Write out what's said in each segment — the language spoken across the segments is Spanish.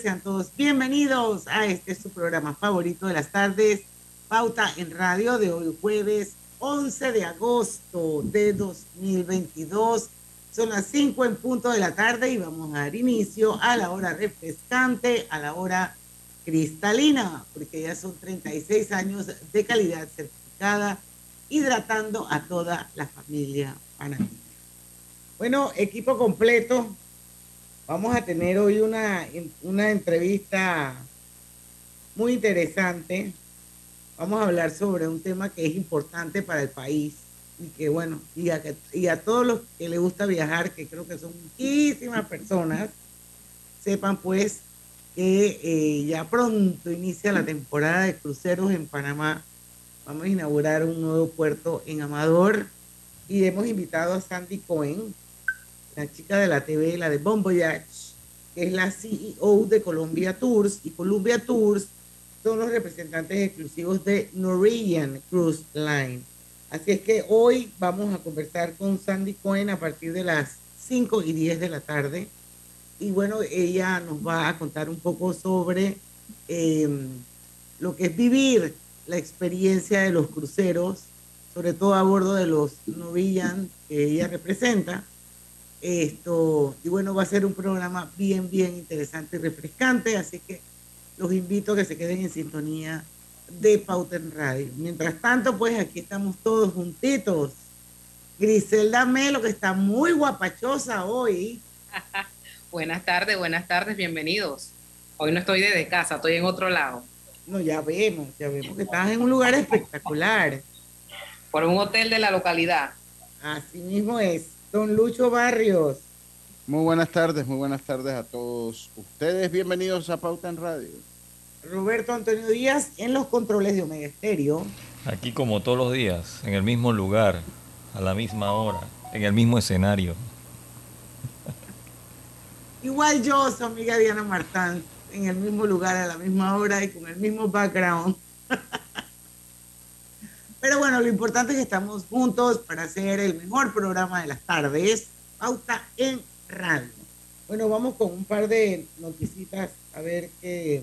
Sean todos bienvenidos a este su programa favorito de las tardes, Pauta en Radio de hoy jueves 11 de agosto de 2022. Son las 5 en punto de la tarde y vamos a dar inicio a la hora refrescante, a la hora cristalina, porque ya son 36 años de calidad certificada, hidratando a toda la familia panameña. Bueno, equipo completo, Vamos a tener hoy una, una entrevista muy interesante. Vamos a hablar sobre un tema que es importante para el país y que bueno, y a, y a todos los que les gusta viajar, que creo que son muchísimas personas, sepan pues que eh, ya pronto inicia la temporada de cruceros en Panamá. Vamos a inaugurar un nuevo puerto en Amador y hemos invitado a Sandy Cohen, la chica de la TV, la de Bon Voyage, que es la CEO de Columbia Tours, y Columbia Tours son los representantes exclusivos de Norwegian Cruise Line. Así es que hoy vamos a conversar con Sandy Cohen a partir de las 5 y 10 de la tarde. Y bueno, ella nos va a contar un poco sobre em, lo que es vivir la experiencia de los cruceros, sobre todo a bordo de los Norwegian que ella representa esto, y bueno, va a ser un programa bien, bien interesante y refrescante, así que los invito a que se queden en sintonía de Pauta en Radio. Mientras tanto, pues aquí estamos todos juntitos. Griselda Melo, que está muy guapachosa hoy. buenas tardes, buenas tardes, bienvenidos. Hoy no estoy desde casa, estoy en otro lado. No, ya vemos, ya vemos que estás en un lugar espectacular. Por un hotel de la localidad. Así mismo es. Don Lucho Barrios. Muy buenas tardes, muy buenas tardes a todos ustedes. Bienvenidos a Pauta en Radio. Roberto Antonio Díaz en los controles de Omega Estéreo. Aquí como todos los días, en el mismo lugar, a la misma hora, en el mismo escenario. Igual yo, su amiga Diana Martán, en el mismo lugar, a la misma hora y con el mismo background. Pero bueno, lo importante es que estamos juntos para hacer el mejor programa de las tardes, Pauta en Radio. Bueno, vamos con un par de noticitas a ver qué...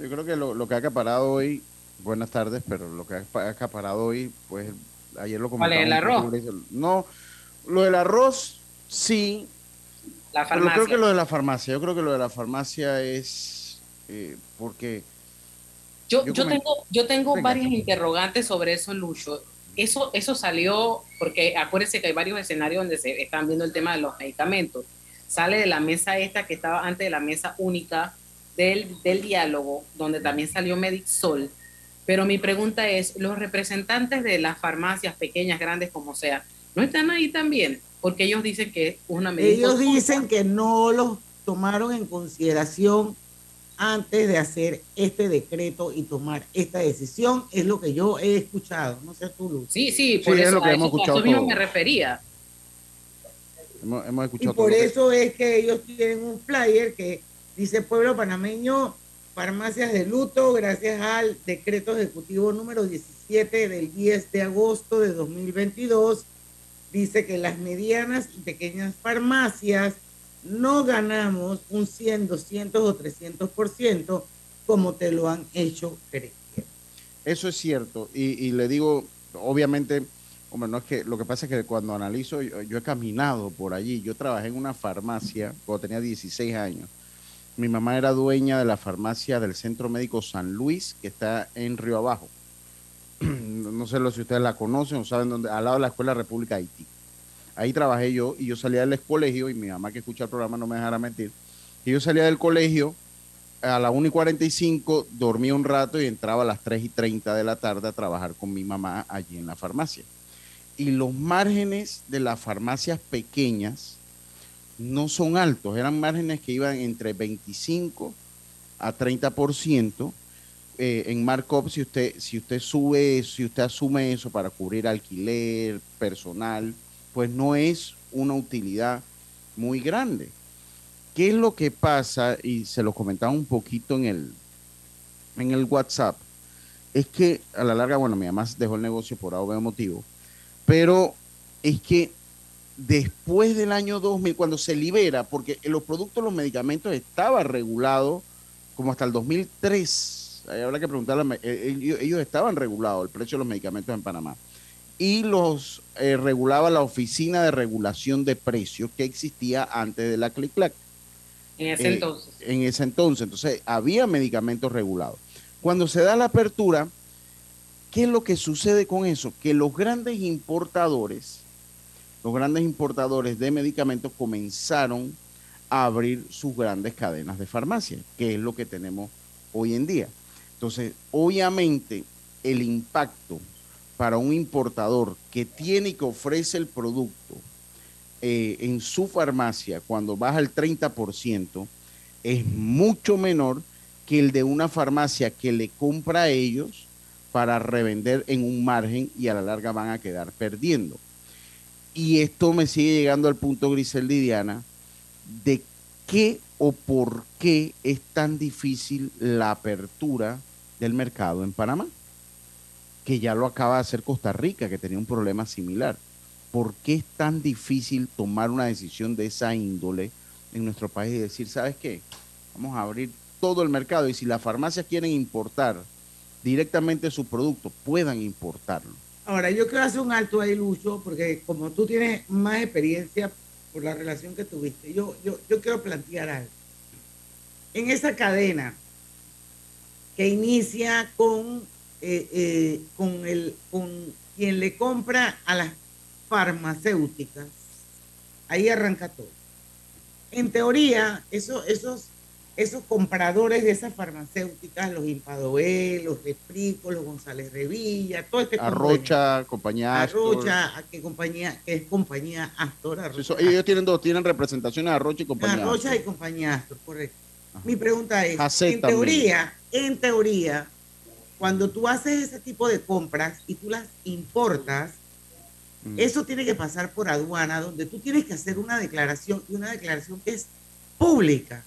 Yo creo que lo, que ha acaparado hoy, buenas tardes, pero lo que ha acaparado hoy, pues ayer lo comentamos. ¿Cuál el arroz? No, lo del arroz, sí. La farmacia. Pero creo que lo de la farmacia, yo creo que lo de la farmacia es eh, porque yo, yo, tengo, yo tengo varias interrogantes sobre eso, Lucho. Eso, eso salió porque acuérdense que hay varios escenarios donde se están viendo el tema de los medicamentos. Sale de la mesa esta que estaba antes de la mesa única del, del diálogo, donde también salió Medixol. Pero mi pregunta es, ¿los representantes de las farmacias, pequeñas, grandes, como sea, no están ahí también? Porque ellos dicen que es una medida... Ellos dicen que no los tomaron en consideración antes de hacer este decreto y tomar esta decisión, es lo que yo he escuchado. No sé tú, Luz. Sí, sí, por eso, a eso, mismo me refería. Hemos, escuchado y por eso es que ellos tienen un flyer que dice Pueblo Panameño, farmacias de luto, gracias al decreto ejecutivo número 17 del 10 de agosto de 2022, dice que las medianas y pequeñas farmacias no ganamos un 100, 200 o 300% como te lo han hecho creer. Eso es cierto. Y, le digo, obviamente, hombre, no es que lo que pasa es que cuando analizo, yo, he caminado por allí. Yo trabajé en una farmacia cuando tenía 16 años. Mi mamá era dueña de la farmacia del Centro Médico San Luis, que está en Río Abajo. no sé si ustedes la conocen o saben dónde, al lado de la Escuela República Haití. Ahí trabajé yo y yo salía del colegio y mi mamá que escucha el programa no me dejará mentir. Y yo salía del colegio a las 1 y 45, dormía un rato y entraba a las 3 y 30 de la tarde a trabajar con mi mamá allí en la farmacia. Y los márgenes de las farmacias pequeñas no son altos, eran márgenes que iban entre 25 a 30% eh, en markup si usted, si usted sube, si usted asume eso para cubrir alquiler, personal, pues no es una utilidad muy grande. ¿Qué es lo que pasa? Y se lo comentaba un poquito en el, en el WhatsApp. Es que a la larga, bueno, mi mamá dejó el negocio por algún motivo, pero es que después del año 2000, cuando se libera, porque los productos, los medicamentos estaba regulado como hasta el 2003. Habrá que preguntarle, eh, ellos estaban regulados, el precio de los medicamentos en Panamá y los eh, regulaba la Oficina de Regulación de Precios que existía antes de la CLIC-CLAC. En ese eh, entonces. En ese entonces. Entonces, había medicamentos regulados. Cuando se da la apertura, ¿qué es lo que sucede con eso? Que los grandes importadores, los grandes importadores de medicamentos comenzaron a abrir sus grandes cadenas de farmacia, que es lo que tenemos hoy en día. Entonces, obviamente, el impacto para un importador que tiene y que ofrece el producto eh, en su farmacia cuando baja el 30% es mucho menor que el de una farmacia que le compra a ellos para revender en un margen y a la larga van a quedar perdiendo. Y esto me sigue llegando al punto, Grisel Diana, de qué o por qué es tan difícil la apertura del mercado en Panamá que ya lo acaba de hacer Costa Rica, que tenía un problema similar. ¿Por qué es tan difícil tomar una decisión de esa índole en nuestro país y decir, ¿sabes qué? Vamos a abrir todo el mercado y si las farmacias quieren importar directamente su producto, puedan importarlo. Ahora, yo quiero hacer un alto ahí, Lucho, porque como tú tienes más experiencia por la relación que tuviste, yo, yo, yo quiero plantear algo. En esa cadena que inicia con eh, eh, con, el, con quien le compra a las farmacéuticas, ahí arranca todo. En teoría, eso, esos, esos compradores de esas farmacéuticas, los Impadoe, los Reprico, los González Revilla, todo este Arrocha, compañía Arrocha, que compañía, que es compañía Astor. ellos tienen dos, tienen representaciones Arrocha y compañía Arrocha y compañía Astor, correcto. Mi pregunta es, en teoría, en teoría, cuando tú haces ese tipo de compras y tú las importas, mm. eso tiene que pasar por aduana, donde tú tienes que hacer una declaración y una declaración que es pública,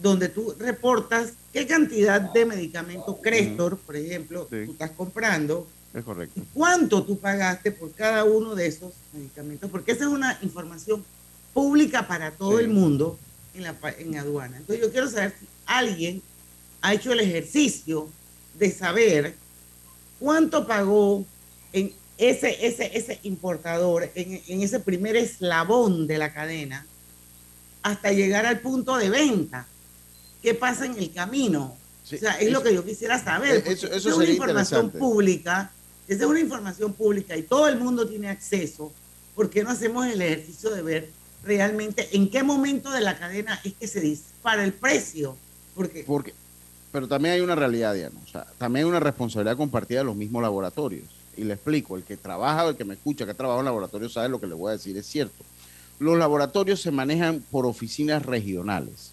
donde tú reportas qué cantidad de medicamento Crestor, por ejemplo, tú estás comprando. Es correcto. Y cuánto tú pagaste por cada uno de esos medicamentos, porque esa es una información pública para todo el mundo en, la, en aduana. Entonces yo quiero saber si alguien ha hecho el ejercicio de saber cuánto pagó en ese, ese, ese importador, en, ese primer eslabón de la cadena, hasta llegar al punto de venta. ¿Qué pasa en el camino? o sea, es lo que yo quisiera saber. Eso, es una información pública, esa es una información pública y todo el mundo tiene acceso. ¿Por qué no hacemos el ejercicio de ver realmente en qué momento de la cadena es que se dispara el precio? Porque, Porque pero también hay una realidad, Diana. O sea, también hay una responsabilidad compartida de los mismos laboratorios. Y le explico, el que trabaja, el que me escucha, que ha trabajado en laboratorios, sabe lo que le voy a decir, es cierto. Los laboratorios se manejan por oficinas regionales.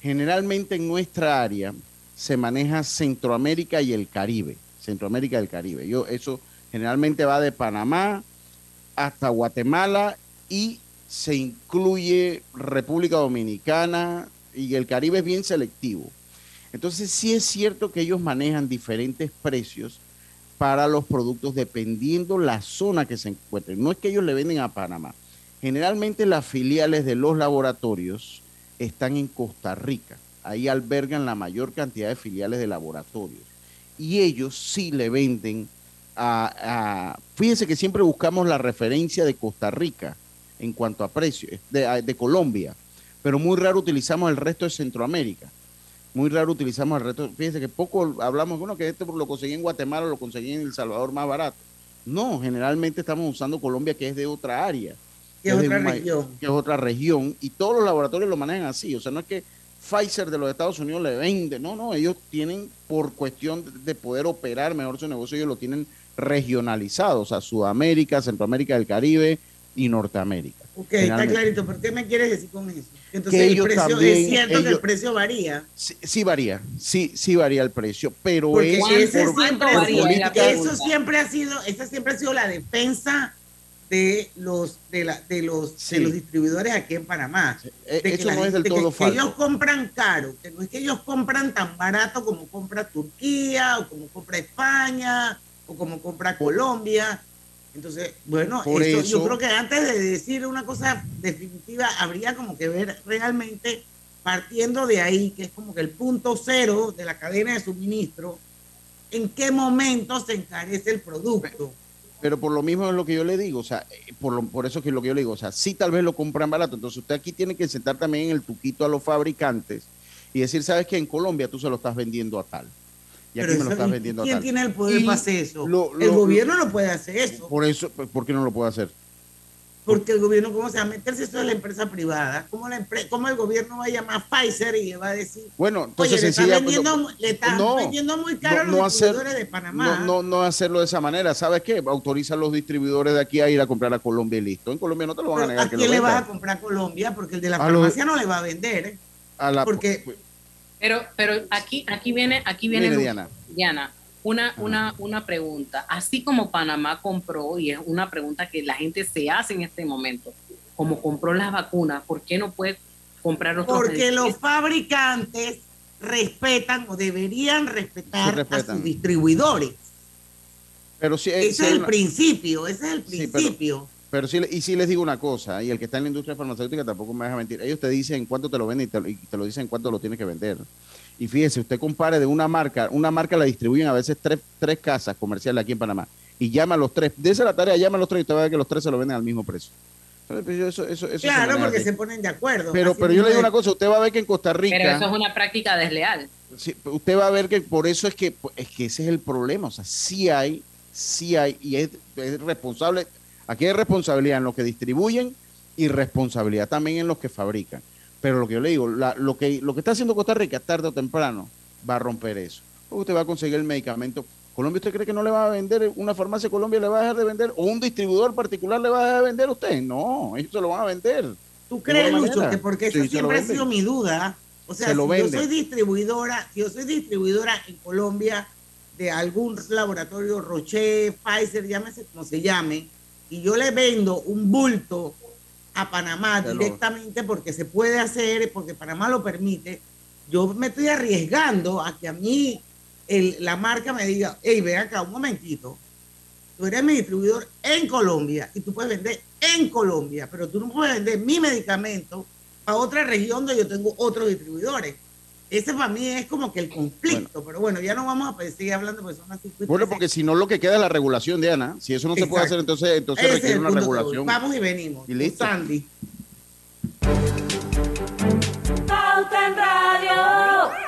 Generalmente en nuestra área se maneja Centroamérica y el Caribe. Centroamérica y el Caribe. Yo, eso generalmente va de Panamá hasta Guatemala y se incluye República Dominicana y el Caribe es bien selectivo. Entonces sí es cierto que ellos manejan diferentes precios para los productos dependiendo la zona que se encuentren. No es que ellos le venden a Panamá. Generalmente las filiales de los laboratorios están en Costa Rica. Ahí albergan la mayor cantidad de filiales de laboratorios. Y ellos sí le venden a... fíjense que siempre buscamos la referencia de Costa Rica en cuanto a precios, de, de Colombia, pero muy raro utilizamos el resto de Centroamérica muy raro utilizamos el reto. Fíjense que poco hablamos, bueno, que este lo conseguí en Guatemala, lo conseguí en El Salvador más barato. No, generalmente estamos usando Colombia, que es de otra área. Que es otra región. Que es otra región. Y todos los laboratorios lo manejan así. O sea, no es que Pfizer de los Estados Unidos le vende. No, no, ellos tienen, por cuestión de poder operar mejor su negocio, ellos lo tienen regionalizado. O sea, Sudamérica, Centroamérica del Caribe y Norteamérica. Ok, está clarito. ¿Pero qué me quieres decir con eso? Entonces el precio, es cierto que el precio varía. Sí, varía, sí, sí varía el precio, pero Porque es ese siempre, eso siempre ha sido, esa siempre ha sido la defensa de los de, la, de los de los distribuidores aquí en Panamá. E, eso no es del todo que, ellos compran caro, que no es que ellos compran tan barato como compra Turquía o como compra España o como compra Colombia. Entonces, bueno, eso, yo creo que antes de decir una cosa definitiva, habría como que ver realmente partiendo de ahí, que es como que el punto cero de la cadena de suministro, en qué momento se encarece el producto. Pero por lo mismo es lo que yo le digo, o sea, eh, por, por eso que es lo que yo le digo, o sea, sí tal vez lo compran barato, entonces usted aquí tiene que sentar también en el tuquito a los fabricantes y decir, sabes que en Colombia tú se lo estás vendiendo a tal. Y aquí me lo estás vendiendo ¿Quién tal. tiene el poder para hacer eso? el gobierno no puede hacer eso. Por eso, ¿por qué no lo puede hacer? porque el gobierno, ¿cómo se va a meterse eso de la empresa privada? ¿Cómo, la ¿Cómo el gobierno va a llamar a Pfizer y le va a decir, bueno, entonces Oye, le está vendiendo, le está vendiendo muy caro no, a los distribuidores de Panamá? No, no, hacerlo de esa manera. ¿Sabes qué? Autoriza a los distribuidores de aquí a ir a comprar a Colombia y listo. En Colombia no te lo van a negar. ¿A quién le vas a comprar a Colombia? Porque el de la farmacia no le va a vender. ¿eh? A la, porque, pero, pero aquí, aquí viene, aquí viene, Diana. Diana una, una, una pregunta. Así como Panamá compró, y es una pregunta que la gente se hace en este momento, como compró las vacunas, ¿por qué no puede comprar otros Porque los fabricantes respetan o deberían respetar a sus distribuidores. Pero si, ese es el principio, ese es el principio. pero, sí, y si les digo una cosa, y el que está en la industria farmacéutica tampoco me deja mentir, ellos te dicen cuánto te lo venden y te, y te lo dicen cuánto lo tienes que vender. Y fíjese, usted compare de una marca, una marca la distribuyen a veces tres, tres casas comerciales aquí en Panamá. Y llama a los tres, esa la tarea, llama a los tres y usted va a ver que los tres se lo venden al mismo precio. Pues claro, porque se ponen de acuerdo. Pero, pero yo le digo una cosa, usted va a ver que en Costa Rica... Pero eso es una práctica desleal. usted va a ver que por eso es que, es que ese es el problema. O sea, sí hay, sí hay, y es, es responsable, aquí hay responsabilidad en los que distribuyen y responsabilidad también en los que fabrican. Pero lo que yo le digo, lo, que, lo que está haciendo Costa Rica tarde o temprano va a romper eso. Porque usted va a conseguir el medicamento. Colombia, ¿usted cree que no le va a vender? ¿Una farmacia Colombia le va a dejar de vender? ¿O un distribuidor particular le va a dejar de vender a usted? No, ellos se lo van a vender. ¿Tú crees, Lucho, que porque eso siempre ha sido mi duda? O sea, si yo soy distribuidora, si yo soy distribuidora en Colombia de algún laboratorio, Roche, Pfizer, llámese como se llame, y yo le vendo un bulto a Panamá directamente porque se puede hacer, porque Panamá lo permite, yo me estoy arriesgando a que a mí el, la marca me diga, hey, ven acá un momentito, tú eres mi distribuidor en Colombia y tú puedes vender en Colombia, pero tú no puedes vender mi medicamento a otra región donde yo tengo otros distribuidores. Ese para mí es como que el conflicto, pero bueno, ya no vamos a seguir hablando porque son así. Bueno, porque si no lo que queda es la regulación, Diana. Si eso no se puede hacer, entonces, entonces requiere una regulación. Vamos y venimos. Y listo. Sandy. Pauta en Radio.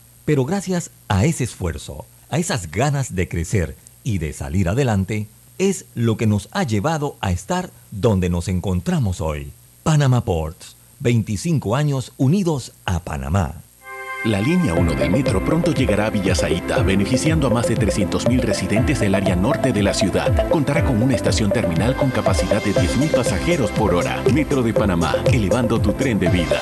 pero gracias a ese esfuerzo, a esas ganas de crecer y de salir adelante, es lo que nos ha llevado a estar donde nos encontramos hoy. Panama Ports, 25 años unidos a Panamá. La línea 1 del metro pronto llegará a Villasaita, beneficiando a más de 300.000 residentes del área norte de la ciudad. Contará con una estación terminal con capacidad de 10.000 pasajeros por hora. Metro de Panamá, elevando tu tren de vida.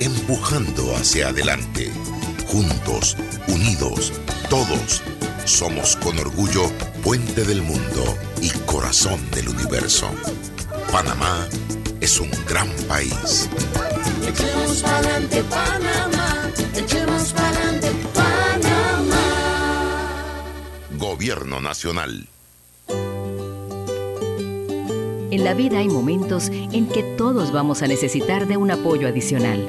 empujando hacia adelante, juntos, unidos, todos. Somos con orgullo puente del mundo y corazón del universo. Panamá es un gran país. Echemos pa'lante Panamá, echemos pa'lante Panamá. Gobierno Nacional. En la vida hay momentos en que todos vamos a necesitar de un apoyo adicional.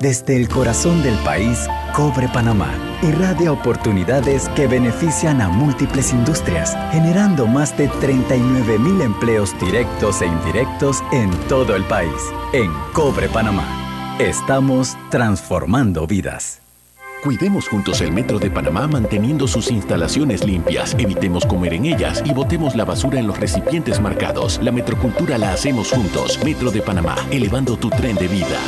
Desde el corazón del país, Cobre Panamá irradia oportunidades que benefician a múltiples industrias, generando más de 39 mil empleos directos e indirectos en todo el país. En Cobre Panamá, estamos transformando vidas. Cuidemos juntos el Metro de Panamá manteniendo sus instalaciones limpias, evitemos comer en ellas y botemos la basura en los recipientes marcados. La metrocultura la hacemos juntos. Metro de Panamá, elevando tu tren de vida.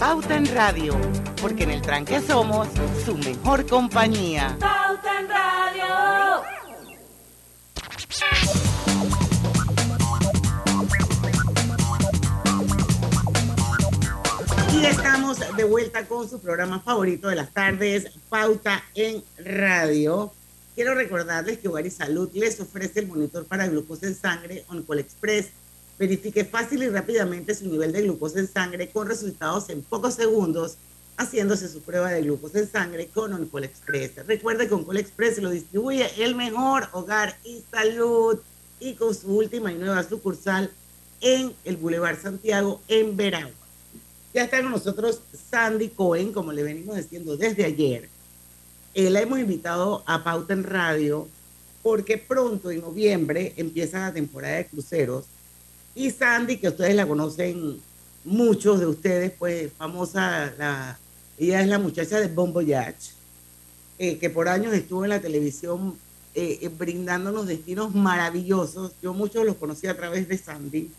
Pauta en Radio, porque en el tranque somos su mejor compañía. Pauta en Radio. Y estamos de vuelta con su programa favorito de las tardes, Pauta en Radio. Quiero recordarles que Hogar y Salud les ofrece el monitor para glucosa en sangre Oncol Express. Verifique fácil y rápidamente su nivel de glucosa en sangre con resultados en pocos segundos haciéndose su prueba de glucosa en sangre con Oncol Express. Recuerde que Oncol Express lo distribuye el mejor hogar y salud y con su última y nueva sucursal en el Boulevard Santiago en Veragua. Ya está con nosotros Sandy Cohen, como le venimos diciendo desde ayer. Eh, la hemos invitado a Pauta en Radio porque pronto en noviembre empieza la temporada de cruceros y Sandy, que ustedes la conocen muchos de ustedes, pues famosa, la, ella es la muchacha de Bon Voyage, eh, que por años estuvo en la televisión eh, eh, brindándonos destinos maravillosos. Yo muchos los conocí a través de Sandy.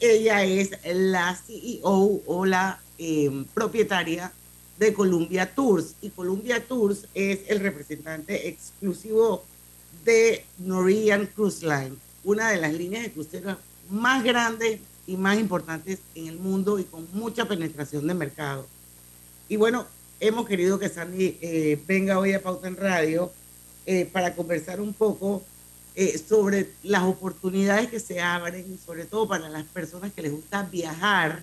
Ella es la CEO o la eh, propietaria de Columbia Tours y Columbia Tours es el representante exclusivo de Norwegian Cruise Line, una de las líneas de cruceros más grandes y más importantes en el mundo y con mucha penetración de mercado. Y bueno, hemos querido que Sandy eh, venga hoy a Pauta en Radio eh, para conversar un poco eh, sobre las oportunidades que se abren, sobre todo para las personas que les gusta viajar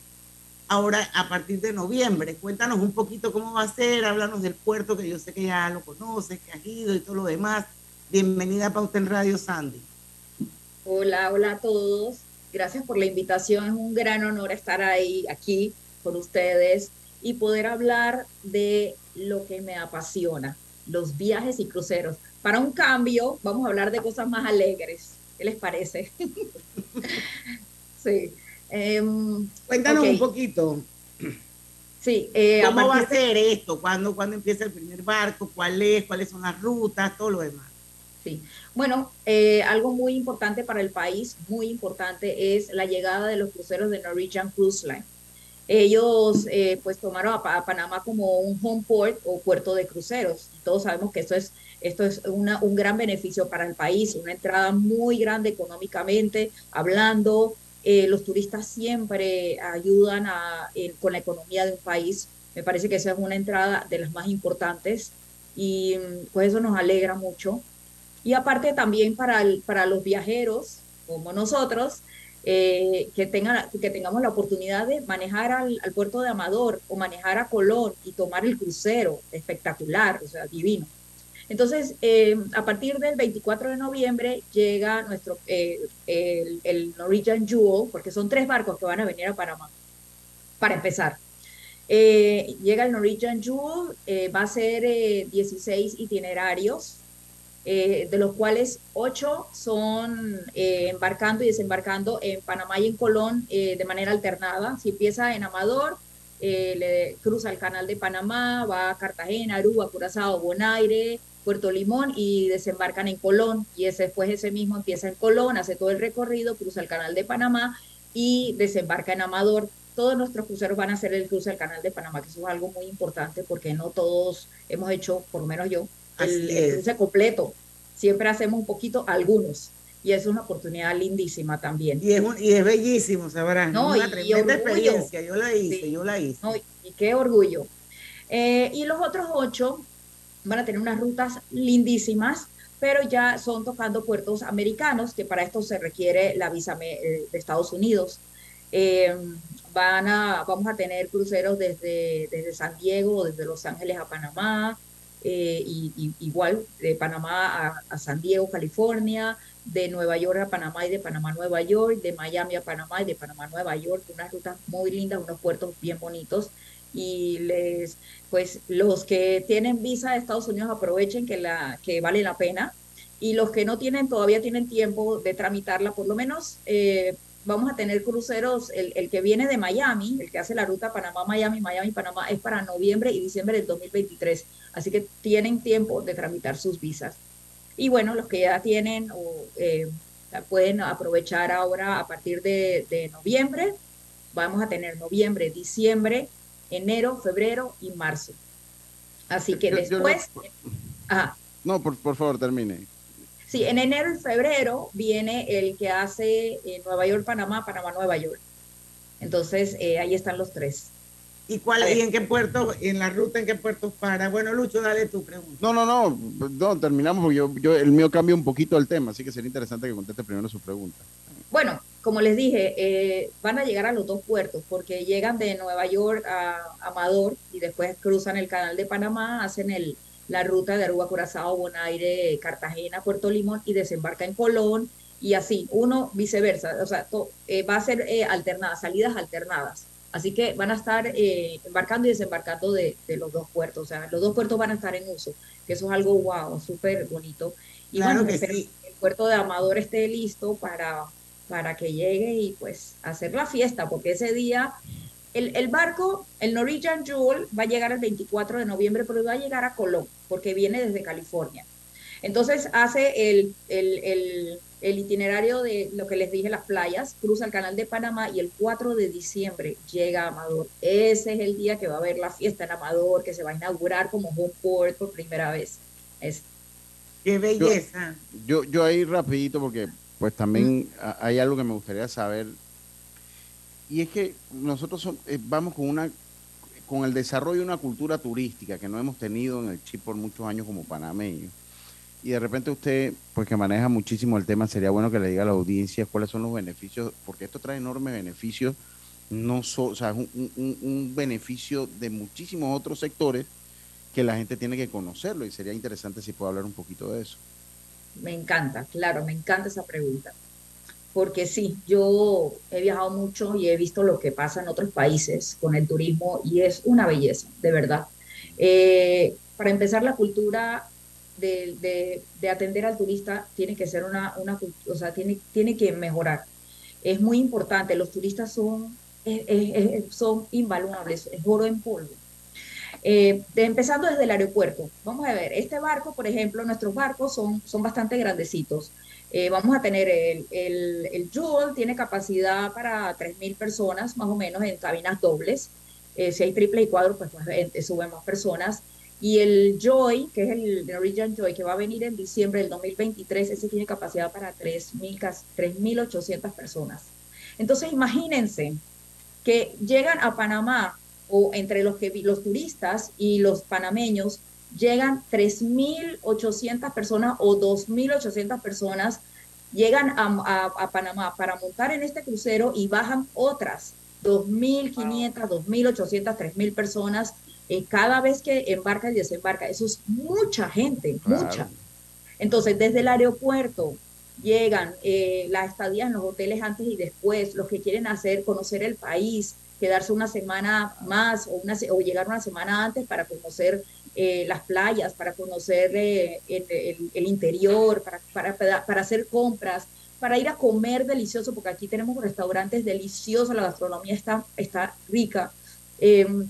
ahora a partir de noviembre. Cuéntanos un poquito cómo va a ser, háblanos del puerto que yo sé que ya lo conoces, que has ido y todo lo demás. Bienvenida a Pauta en Radio, Sandy. Hola, hola a todos. Gracias por la invitación. Es un gran honor estar ahí, aquí con ustedes y poder hablar de lo que me apasiona, los viajes y cruceros. Para un cambio, vamos a hablar de cosas más alegres. ¿Qué les parece? sí. Em, Cuéntanos un poquito. Sí, eh, ¿Cómo va a ser esto? ¿Cuándo, ¿Cuándo empieza el primer barco? ¿Cuál es? ¿Cuáles son las rutas? Todo lo demás. Sí. Bueno, eh, algo muy importante para el país, muy importante, es la llegada de los cruceros de Norwegian Cruise Line. ellos eh, pues tomaron a, Panamá como un home port o puerto de cruceros. Todos sabemos que esto es, esto es una, un gran beneficio para el país, una entrada muy grande económicamente hablando. Eh, los turistas siempre ayudan a, con la economía de un país. Me parece que esa es una entrada de las más importantes y pues eso nos alegra mucho. Y aparte también para, para los viajeros como nosotros, eh, que, tengan, que tengamos la oportunidad de manejar al, puerto de Amador o manejar a Colón y tomar el crucero, espectacular, o sea, divino. Entonces, eh, a partir del 24 de noviembre llega nuestro, eh, el, el, Norwegian Jewel, porque son tres barcos que van a venir a Panamá, para empezar. llega el Norwegian Jewel, va a ser 16 itinerarios, eh, de los cuales ocho son eh, embarcando y desembarcando en Panamá y en Colón eh, de manera alternada. Si empieza en Amador, le cruza el canal de Panamá, va a Cartagena, Aruba, Curazao, Bonaire, Puerto Limón y desembarcan en Colón. Y ese, después ese mismo empieza en Colón, hace todo el recorrido, cruza el canal de Panamá y desembarca en Amador. Todos nuestros cruceros van a hacer el cruce del canal de Panamá, que eso es algo muy importante porque no todos hemos hecho, por lo menos yo, el, cruce completo. Siempre hacemos un poquito, algunos. Y es una oportunidad lindísima también. Y es, y es bellísimo, sabrán. No, una tremenda experiencia. Yo la hice, yo la hice. y qué orgullo. Eh, y los otros ocho van a tener unas rutas lindísimas, pero ya son tocando puertos americanos, que para esto se requiere la visa eh, de Estados Unidos. Eh, van a, vamos a tener cruceros desde, desde San Diego, desde Los Ángeles a Panamá, eh, y, igual de Panamá a, San Diego, California, de Nueva York a Panamá y de Panamá a Nueva York, de Miami a Panamá y de Panamá a Nueva York, unas rutas muy lindas, unos puertos bien bonitos. Y les, pues los que tienen visa de Estados Unidos aprovechen que, la, que vale la pena. Y los que no tienen, todavía tienen tiempo de tramitarla, por lo menos eh, vamos a tener cruceros, el, el, que viene de Miami, el que hace la ruta Panamá-Miami, Miami-Panamá, es para noviembre y diciembre del 2023. Así que tienen tiempo de tramitar sus visas. Y bueno, los que ya tienen o eh, pueden aprovechar ahora a partir de, de, noviembre. Vamos a tener noviembre, diciembre, enero, febrero y marzo. Así que después... no, por, por favor, termine. Sí, en enero y febrero viene el que hace eh, Nueva York, Panamá, Panamá, Nueva York. Entonces, eh, ahí están los tres. ¿Y cuál y en qué puerto, en la ruta en qué puerto para? Bueno, Lucho, dale tu pregunta. No, no, no, no terminamos porque yo, yo, el mío cambia un poquito el tema, así que sería interesante que conteste primero su pregunta. Bueno, como les dije, eh, van a llegar a los dos puertos porque llegan de Nueva York a Amador y después cruzan el canal de Panamá, hacen el, la ruta de Aruba, Curazao, Bonaire, Cartagena, Puerto Limón y desembarca en Colón y así, uno viceversa, o sea, eh, va a ser eh, alternadas, salidas alternadas. Así que van a estar eh, embarcando y desembarcando de, los dos puertos, o sea, los dos puertos van a estar en uso, que eso es algo wow, súper bonito. Y claro que sí. el puerto de Amador esté listo para, para que llegue y pues hacer la fiesta, porque ese día el, barco, el Norwegian Jewel, va a llegar el 24 de noviembre, pero va a llegar a Colón, porque viene desde California. Entonces hace el, el, itinerario de lo que les dije, las playas, cruza el canal de Panamá y el 4 de diciembre llega a Amador. Ese es el día que va a haber la fiesta en Amador, que se va a inaugurar como home port por primera vez. Es, ¡Qué belleza! Yo, yo, ahí rapidito, porque pues también hay algo que me gustaría saber y es que nosotros eh, vamos con una con el desarrollo de una cultura turística que no hemos tenido en el chip por muchos años como panameños. Y de repente usted, pues que maneja muchísimo el tema, sería bueno que le diga a la audiencia cuáles son los beneficios, porque esto trae enormes beneficios, no o sea, es un, un beneficio de muchísimos otros sectores que la gente tiene que conocerlo y sería interesante si puede hablar un poquito de eso. Me encanta, claro, me encanta esa pregunta porque sí, yo he viajado mucho y he visto lo que pasa en otros países con el turismo y es una belleza, de verdad. Eh, para empezar, la cultura de, atender al turista tiene que ser una, una o sea, tiene, tiene que mejorar. Es muy importante, los turistas son, son invaluables, es oro en polvo. Eh, empezando desde el aeropuerto, vamos a ver, este barco, por ejemplo, nuestros barcos son, son bastante grandecitos Eh, vamos a tener el, el, el Jewel, tiene capacidad para 3.000 personas más o menos en cabinas dobles. Eh, si hay triple y cuadro, pues, pues eh, suben más personas. Y el Joy, que es el Norwegian Joy, que va a venir en diciembre del 2023, ese tiene capacidad para 3.800 personas. Entonces, imagínense que llegan a Panamá, o entre los, que, los turistas y los panameños, llegan 3.800 personas o 2.800 personas, llegan a, a Panamá para montar en este crucero y bajan otras 2.500, 2.800, 3.000 personas eh, cada vez que embarca y desembarca. Eso es mucha gente, mucha. Entonces, desde el aeropuerto llegan eh, las estadías en los hoteles antes y después, los que quieren hacer, conocer el país, quedarse una semana más o, una, o llegar una semana antes para conocer eh, las playas, para conocer el, interior, para, para, para hacer compras, para ir a comer delicioso, porque aquí tenemos restaurantes deliciosos, la gastronomía está, está rica. Em,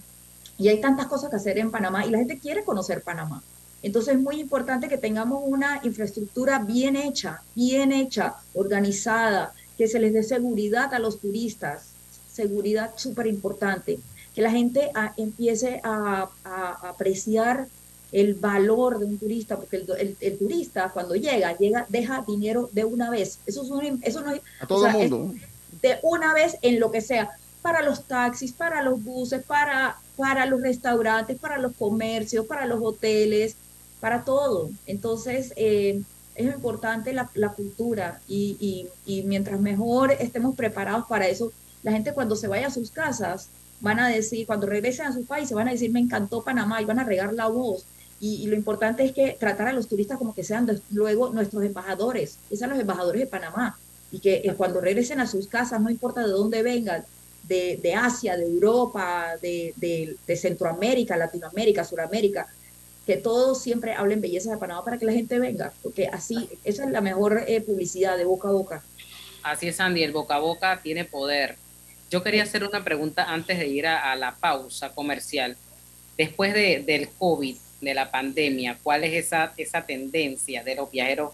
y hay tantas cosas que hacer en Panamá y la gente quiere conocer Panamá. Entonces es muy importante que tengamos una infraestructura bien hecha, bien hecha, organizada, que se les dé seguridad a los turistas, seguridad súper importante, que la gente ah, empiece a, apreciar el valor de un turista, porque el, turista cuando llega, llega, deja dinero de una vez. Eso, es eso no es... A todo el mundo. de una vez en lo que sea, para los taxis, para los buses, para para los restaurantes, para los comercios, para los hoteles, para todo. Entonces, eh, es importante la, cultura y, mientras mejor estemos preparados para eso, la gente cuando se vaya a sus casas van a decir, cuando regresen a sus países, van a decir, me encantó Panamá y van a regar la voz. Y, lo importante es que tratar a los turistas como que sean luego nuestros embajadores, que sean los embajadores de Panamá. Y que eh, cuando regresen a sus casas, no importa de dónde vengan, de, Asia, de Europa, de, Centroamérica, Latinoamérica, Suramérica, que todos siempre hablen belleza de Panamá para que la gente venga, porque así, esa es la mejor eh, publicidad de boca a boca. Así es, Andy, el boca a boca tiene poder. Yo quería hacer una pregunta antes de ir a, la pausa comercial. Después de, del COVID, de la pandemia, ¿cuál es esa, esa tendencia de los viajeros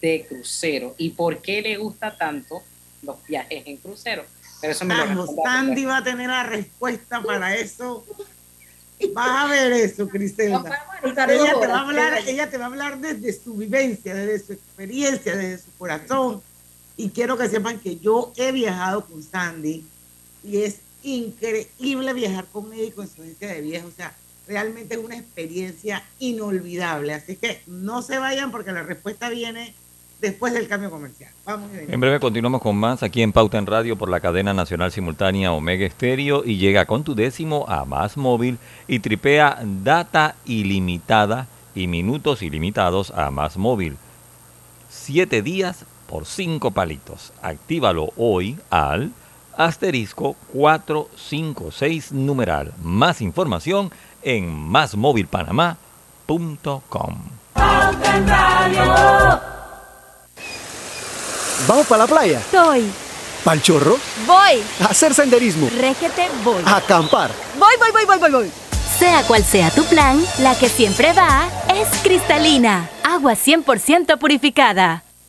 de crucero? ¿Y por qué le gusta tanto los viajes en crucero? Pero eso me Vamos, Sandy va a tener la respuesta para eso. Vas a ver eso, Criselda. ella, te va a hablar, ella te va a hablar desde su vivencia, desde su experiencia, desde su corazón. Y quiero que sepan que yo he viajado con Sandy y es increíble viajar con ella y con su agencia de viaje. O sea, realmente es una experiencia inolvidable. Así que no se vayan porque la respuesta viene después del cambio comercial. Vamos en breve continuamos con más aquí en Pauta en Radio por la cadena nacional simultánea Omega Estéreo y llega con tu décimo a Más Móvil y tripea data ilimitada y minutos ilimitados a Más Móvil. Siete días por cinco palitos. Actívalo hoy al asterisco 456 numeral. Más información en másmóvilpanamá.com. ¿Vamos para la playa? Soy. ¿Pal chorro? Voy. A hacer senderismo. Régete, voy. A acampar. Voy, voy, voy, voy, voy, voy. Sea cual sea tu plan, la que siempre va es cristalina. Agua 100% purificada.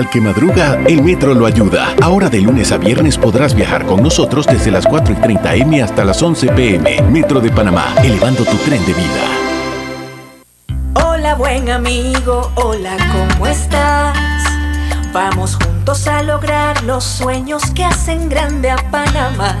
Al que madruga, el metro lo ayuda. Ahora de lunes a viernes podrás viajar con nosotros desde las 4 y 30 M hasta las 11 PM. Metro de Panamá, elevando tu tren de vida. Hola buen amigo, hola, ¿cómo estás? Vamos juntos a lograr los sueños que hacen grande a Panamá.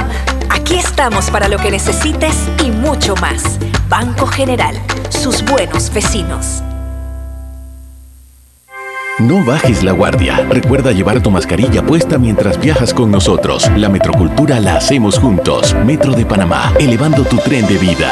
Estamos para lo que necesites y mucho más. Banco General, sus buenos vecinos. No bajes la guardia. Recuerda llevar tu mascarilla puesta mientras viajas con nosotros. La metrocultura la hacemos juntos. Metro de Panamá, elevando tu tren de vida.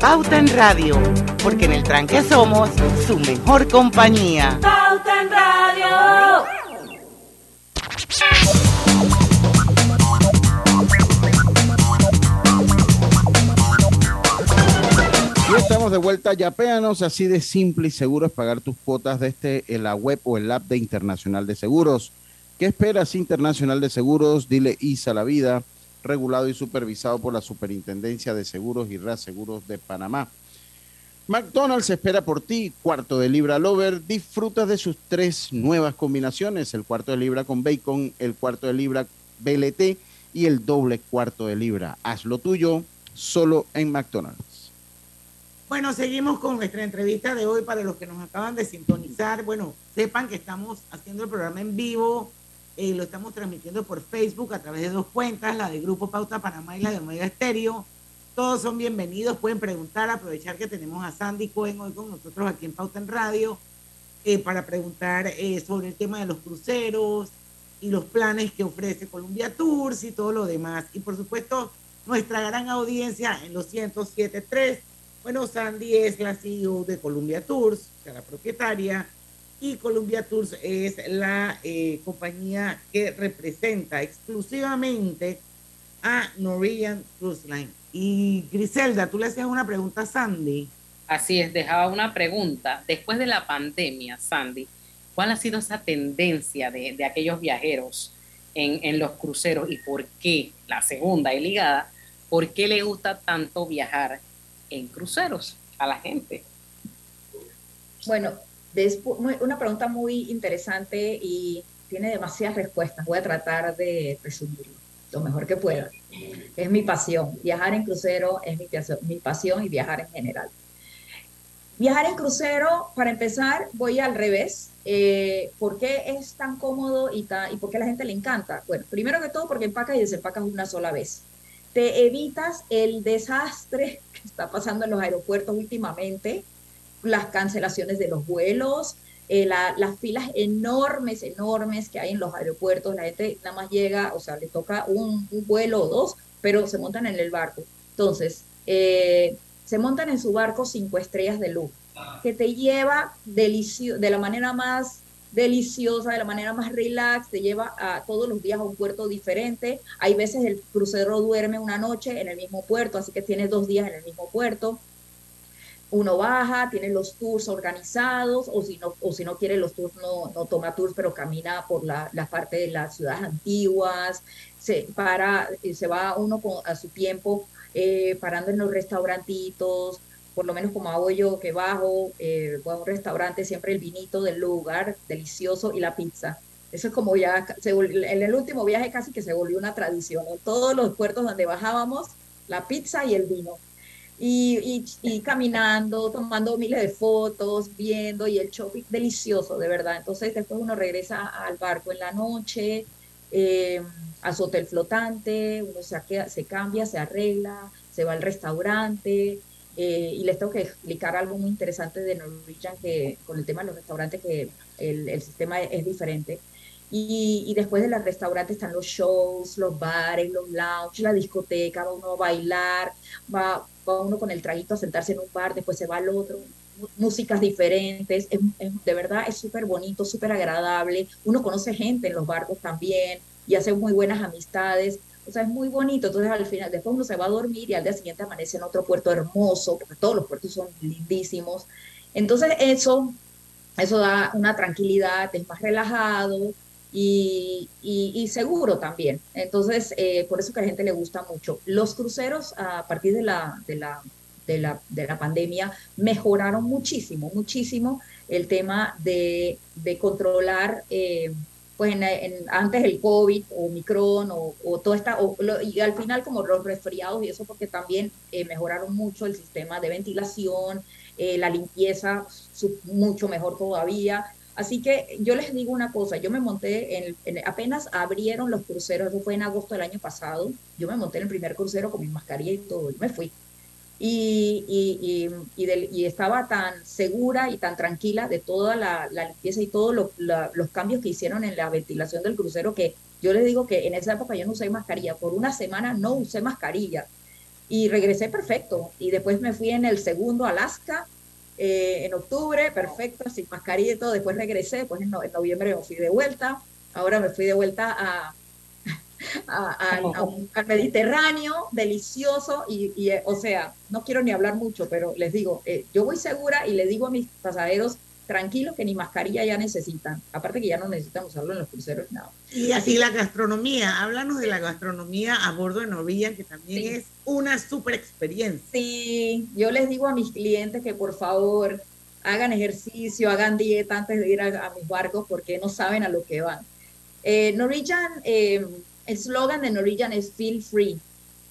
Pauta en Radio, porque en el tranque somos su mejor compañía. Pauta en Radio. Y estamos de vuelta, yapéanos, así de simple y seguro es pagar tus cuotas desde la web o el app de Internacional de Seguros. ¿Qué esperas Internacional de Seguros? Dile ISA la vida, regulado y supervisado por la Superintendencia de Seguros y Reaseguros de Panamá. McDonald's espera por ti, cuarto de libra Lover. Disfruta de sus tres nuevas combinaciones, el cuarto de libra con bacon, el cuarto de libra BLT y el doble cuarto de libra. Haz lo tuyo solo en McDonald's. Bueno, seguimos con nuestra entrevista de hoy para los que nos acaban de sintonizar. Bueno, sepan que estamos haciendo el programa en vivo, eh, lo estamos transmitiendo por Facebook a través de dos cuentas, la de Grupo Pauta Panamá y la de Omega Estéreo. Todos son bienvenidos, pueden preguntar, aprovechar que tenemos a Sandy Cohen hoy con nosotros aquí en Pauta en Radio eh, para preguntar eh, sobre el tema de los cruceros y los planes que ofrece Columbia Tours y todo lo demás. Y por supuesto, nuestra gran audiencia en los 107.3 bueno, Sandy es la CEO de Columbia Tours, o sea, la propietaria, y Columbia Tours es la eh, compañía que representa exclusivamente a Norwegian Cruise Line. Y Griselda, tú le hacías una pregunta a Sandy. Así es, dejaba una pregunta. Después de la pandemia, Sandy, ¿cuál ha sido esa tendencia de, de aquellos viajeros en, en los cruceros y por qué, la segunda y ligada, por qué le gusta tanto viajar en cruceros a la gente? Bueno, una pregunta muy interesante y tiene demasiadas respuestas. Voy a tratar de resumirlo lo mejor que pueda. Es mi pasión. Viajar en crucero es mi, mi pasión y viajar en general. Viajar en crucero, para empezar, voy al revés. Eh, ¿Por qué es tan cómodo y, y por qué a la gente le encanta? Bueno, primero que todo porque empacas y desempacas una sola vez. Te evitas el desastre que está pasando en los aeropuertos últimamente, las cancelaciones de los vuelos, eh, las filas enormes, enormes que hay en los aeropuertos. La gente nada más llega, o sea, le toca un, vuelo o dos, pero se montan en el barco. Entonces, eh, se montan en su barco cinco estrellas de luz, que te lleva de la manera más deliciosa, de la manera más relax, te lleva a todos los días a un puerto diferente. Hay veces el crucero duerme una noche en el mismo puerto, así que tienes dos días en el mismo puerto uno baja, tiene los tours organizados, o si no, o si no quiere los tours, no, no toma tours, pero camina por la, la, parte de las ciudades antiguas, se, para, eh, se va uno a su tiempo eh, parando en los restaurantitos, por lo menos como hago yo, que bajo, eh, voy a un restaurante, siempre el vinito del lugar, delicioso, y la pizza. Eso es como ya, en el último viaje casi que se volvió una tradición. En todos los puertos donde bajábamos, la pizza y el vino. Y, y, caminando, tomando miles de fotos, viendo y el shopping delicioso, de verdad. Entonces después uno regresa al barco en la noche, eh, a su hotel flotante, uno se, se cambia, se arregla, se va al restaurante. Eh, y les tengo que explicar algo muy interesante de Norwegian, que con el tema de los restaurantes, que el, el sistema es, diferente. Y, y, después de los restaurantes están los shows, los bares, los lounges, la discoteca, va uno a bailar, va, va uno con el traguito a sentarse en un bar, después se va al otro, músicas diferentes, de verdad es súper bonito, súper agradable, uno conoce gente en los barcos también y hace muy buenas amistades, o sea, es muy bonito, entonces al final, después uno se va a dormir y al día siguiente amanece en otro puerto hermoso, porque todos los puertos son lindísimos, entonces eso, eso da una tranquilidad, es más relajado, y, y, seguro también. Entonces, eh, por eso que a la gente le gusta mucho. Los cruceros, a partir de la, de la, de la, de la pandemia, mejoraron muchísimo, muchísimo el tema de, de controlar, eh, pues en, antes el COVID o Omicron o, o toda esta, y al final como los resfriados y eso, porque también eh, mejoraron mucho el sistema de ventilación, la limpieza mucho mejor todavía. Así que yo les digo una cosa, yo me monté, en, apenas abrieron los cruceros, eso fue en agosto del año pasado, yo me monté en el primer crucero con mi mascarilla y todo, y me fui. Y, y, y, estaba tan segura y tan tranquila de toda la, limpieza y todos los cambios que hicieron en la ventilación del crucero que yo les digo que en esa época yo no usé mascarilla, por una semana no usé mascarilla y regresé perfecto. Y después me fui en el segundo Alaska eh, en octubre, perfecto, sin mascarilla y todo. Después regresé, pues en, noviembre me fui de vuelta. Ahora me fui de vuelta a, al Mediterráneo, delicioso. Y, eh, o sea, no quiero ni hablar mucho, pero les digo, eh, yo voy segura y le digo a mis pasajeros tranquilos que ni mascarilla ya necesitan. Aparte que ya no necesitan usarlo en los cruceros, nada. Y así la gastronomía, háblanos de la gastronomía a bordo de Norwegian, que también es una super experiencia. Sí, yo les digo a mis clientes que por favor hagan ejercicio, hagan dieta antes de ir a, mis barcos porque no saben a lo que van. Eh, Norwegian, eh, el slogan de Norwegian es Feel Free,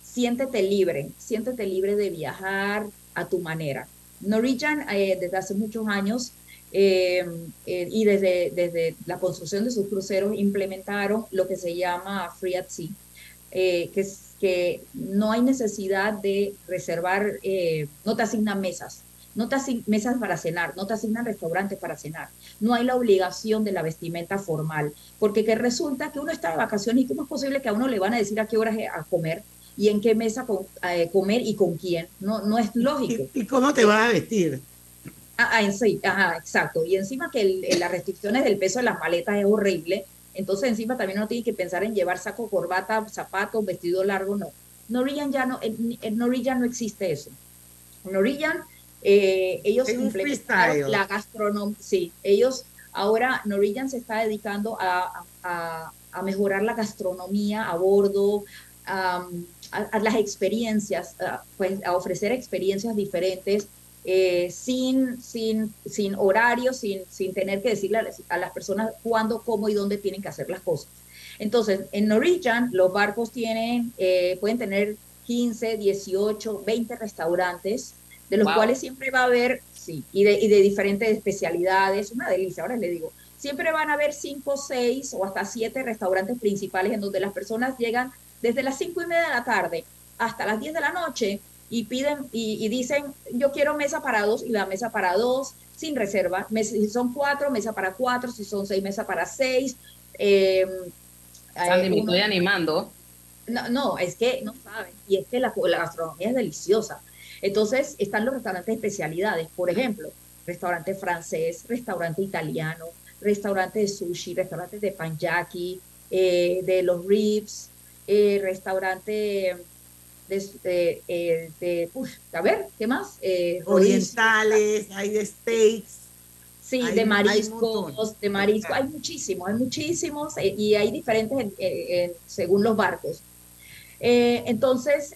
siéntete libre, siéntete libre de viajar a tu manera. Norwegian eh, desde hace muchos años eh, eh, y desde, desde la construcción de sus cruceros implementaron lo que se llama Free at Sea, eh, que es que no hay necesidad de reservar, no te asignan mesas, no te asignan mesas para cenar, no te asignan restaurantes para cenar, no hay la obligación de la vestimenta formal, porque que resulta que uno está de vacaciones y cómo es posible que a uno le van a decir a qué horas a comer y en qué mesa comer y con quién, no, no es lógico. ¿Y, cómo te vas a vestir? Ah, ah, sí, ajá, exacto. Y encima que las restricciones del peso de las maletas es horrible. Entonces encima también uno tiene que pensar en llevar saco, corbata, zapatos, vestido largo, no. Norwegian ya no, en, Norwegian no existe eso. Norwegian, eh, ellos implementaron la gastronomía, sí, ellos ahora Norwegian se está dedicando a, mejorar la gastronomía a bordo, a, las experiencias, pues a ofrecer experiencias diferentes eh, sin, sin, sin horario, sin, sin tener que decirle a las, personas cuándo, cómo y dónde tienen que hacer las cosas. Entonces, en Norwegian los barcos tienen, eh, pueden tener 15, 18, 20 restaurantes, de los cuales siempre va a haber, sí, y de, y de diferentes especialidades, una delicia, ahora le digo, siempre van a haber 5, 6 o hasta 7 restaurantes principales en donde las personas llegan desde las 5 y media de la tarde hasta las 10 de la noche y piden y, dicen, yo quiero mesa para dos y la mesa para dos sin reserva. si son cuatro, mesa para cuatro, si son seis, mesa para seis. Eh, Sandy, me estoy animando. No, no, es que no saben. Y es que la, la gastronomía es deliciosa. Entonces están los restaurantes de especialidades, por ejemplo, restaurante francés, restaurante italiano, restaurante de sushi, restaurante de panjaki, eh, de los ribs, eh, restaurante de, eh, de, a ver, ¿qué más? Eh, Orientales, hay de steaks. Sí, de mariscos, de mariscos, hay muchísimos, hay muchísimos eh, y hay diferentes según los barcos. entonces,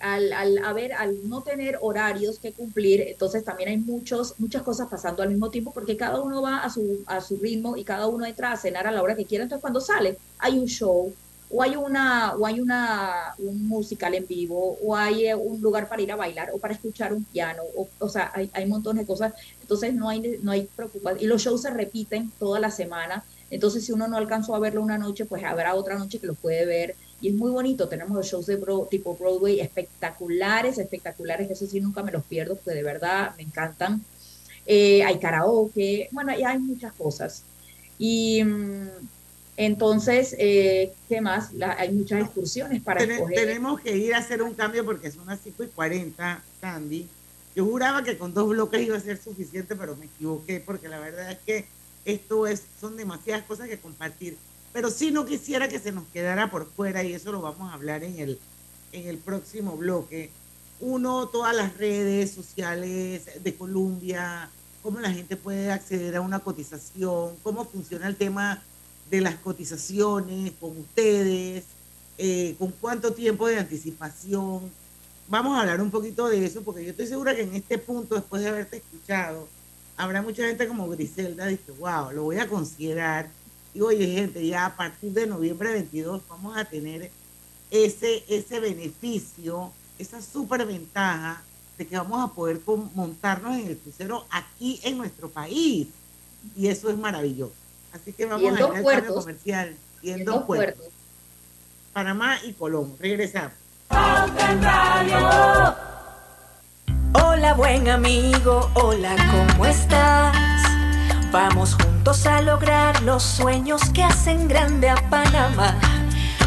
al, al, al no tener horarios que cumplir, entonces también hay muchos, muchas cosas pasando al mismo tiempo porque cada uno va a su, a su ritmo y cada uno entra a cenar a la hora que quiera. Entonces cuando sale hay un show o hay, una, o hay una, un musical en vivo o hay eh, un lugar para ir a bailar o para escuchar un piano. O, o sea, hay, hay montones de cosas. Entonces no hay, no hay preocupación. Y los shows se repiten toda la semana. Entonces si uno no alcanzó a verlo una noche, pues habrá otra noche que lo puede ver y es muy bonito. Tenemos los shows de tipo Broadway espectaculares, espectaculares, eso sí nunca me los pierdo, porque de verdad me encantan. Eh, hay karaoke, bueno, y hay muchas cosas. Y mm, entonces, eh, ¿qué más? hay muchas excursiones para escoger. Tenemos que ir a hacer un cambio porque son las 5 y 40, Sandy. Yo juraba que con dos bloques iba a ser suficiente, pero me equivoqué porque la verdad es que esto es, son demasiadas cosas que compartir pero sí no quisiera que se nos quedara por fuera y eso lo vamos a hablar en el, en el próximo bloque. Uno, todas las redes sociales de Colombia, cómo la gente puede acceder a una cotización, cómo funciona el tema de las cotizaciones con ustedes, eh, con cuánto tiempo de anticipación. Vamos a hablar un poquito de eso porque yo estoy segura que en este punto, después de haberte escuchado, habrá mucha gente como Griselda, dice, wow, lo voy a considerar y oye, gente, ya a partir de noviembre 22 vamos a tener ese, ese beneficio, esa super ventaja de que vamos a poder montarnos en el crucero aquí en nuestro país. Y eso es maravilloso. Así que vamos a ir al cambio comercial. Y en, dos, puertos. Panamá y Colón. Regresamos. Hola, buen amigo. Hola, ¿cómo estás? Vamos juntos a lograr los sueños que hacen grande a Panamá.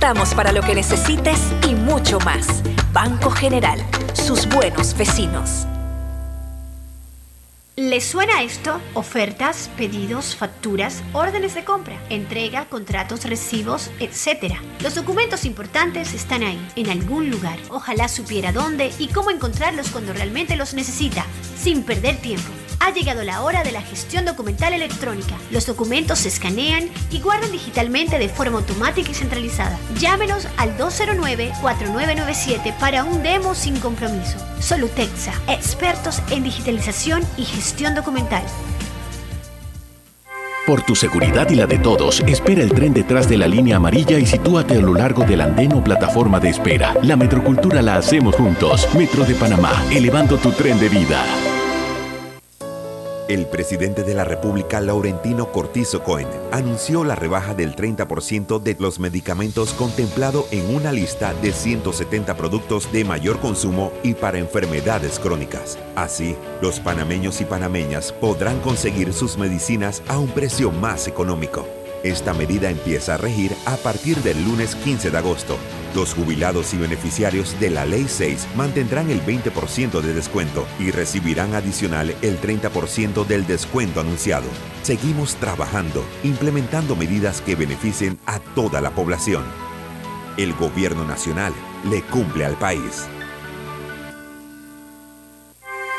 estamos para lo que necesites y mucho más. Banco General, sus buenos vecinos. ¿Les suena esto? Ofertas, pedidos, facturas, órdenes de compra, entrega, contratos, recibos, etc. Los documentos importantes están ahí, en algún lugar. Ojalá supiera dónde y cómo encontrarlos cuando realmente los necesita, sin perder tiempo ha llegado la hora de la gestión documental electrónica. Los documentos se escanean y guardan digitalmente de forma automática y centralizada. Llámenos al 209-4997 para un demo sin compromiso. Solutexa, expertos en digitalización y gestión documental. Por tu seguridad y la de todos, espera el tren detrás de la línea amarilla y sitúate a lo largo del andén o plataforma de espera. La metrocultura la hacemos juntos. Metro de Panamá, elevando tu tren de vida. El presidente de la República, Laurentino Cortizo Cohen, anunció la rebaja del 30% de los medicamentos contemplado en una lista de 170 productos de mayor consumo y para enfermedades crónicas. Así, los panameños y panameñas podrán conseguir sus medicinas a un precio más económico. Esta medida empieza a regir a partir del lunes 15 de agosto. Los jubilados y beneficiarios de la Ley 6 mantendrán el 20% de descuento y recibirán adicional el 30% del descuento anunciado. Seguimos trabajando, implementando medidas que beneficien a toda la población. El gobierno nacional le cumple al país.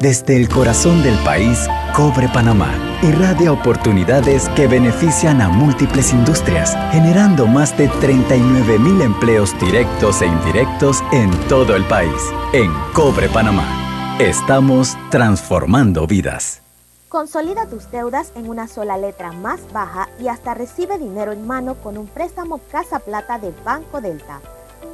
Desde el corazón del país, Cobre Panamá irradia oportunidades que benefician a múltiples industrias, generando más de 39 mil empleos directos e indirectos en todo el país. En Cobre Panamá, estamos transformando vidas. Consolida tus deudas en una sola letra más baja y hasta recibe dinero en mano con un préstamo Casa Plata de Banco Delta.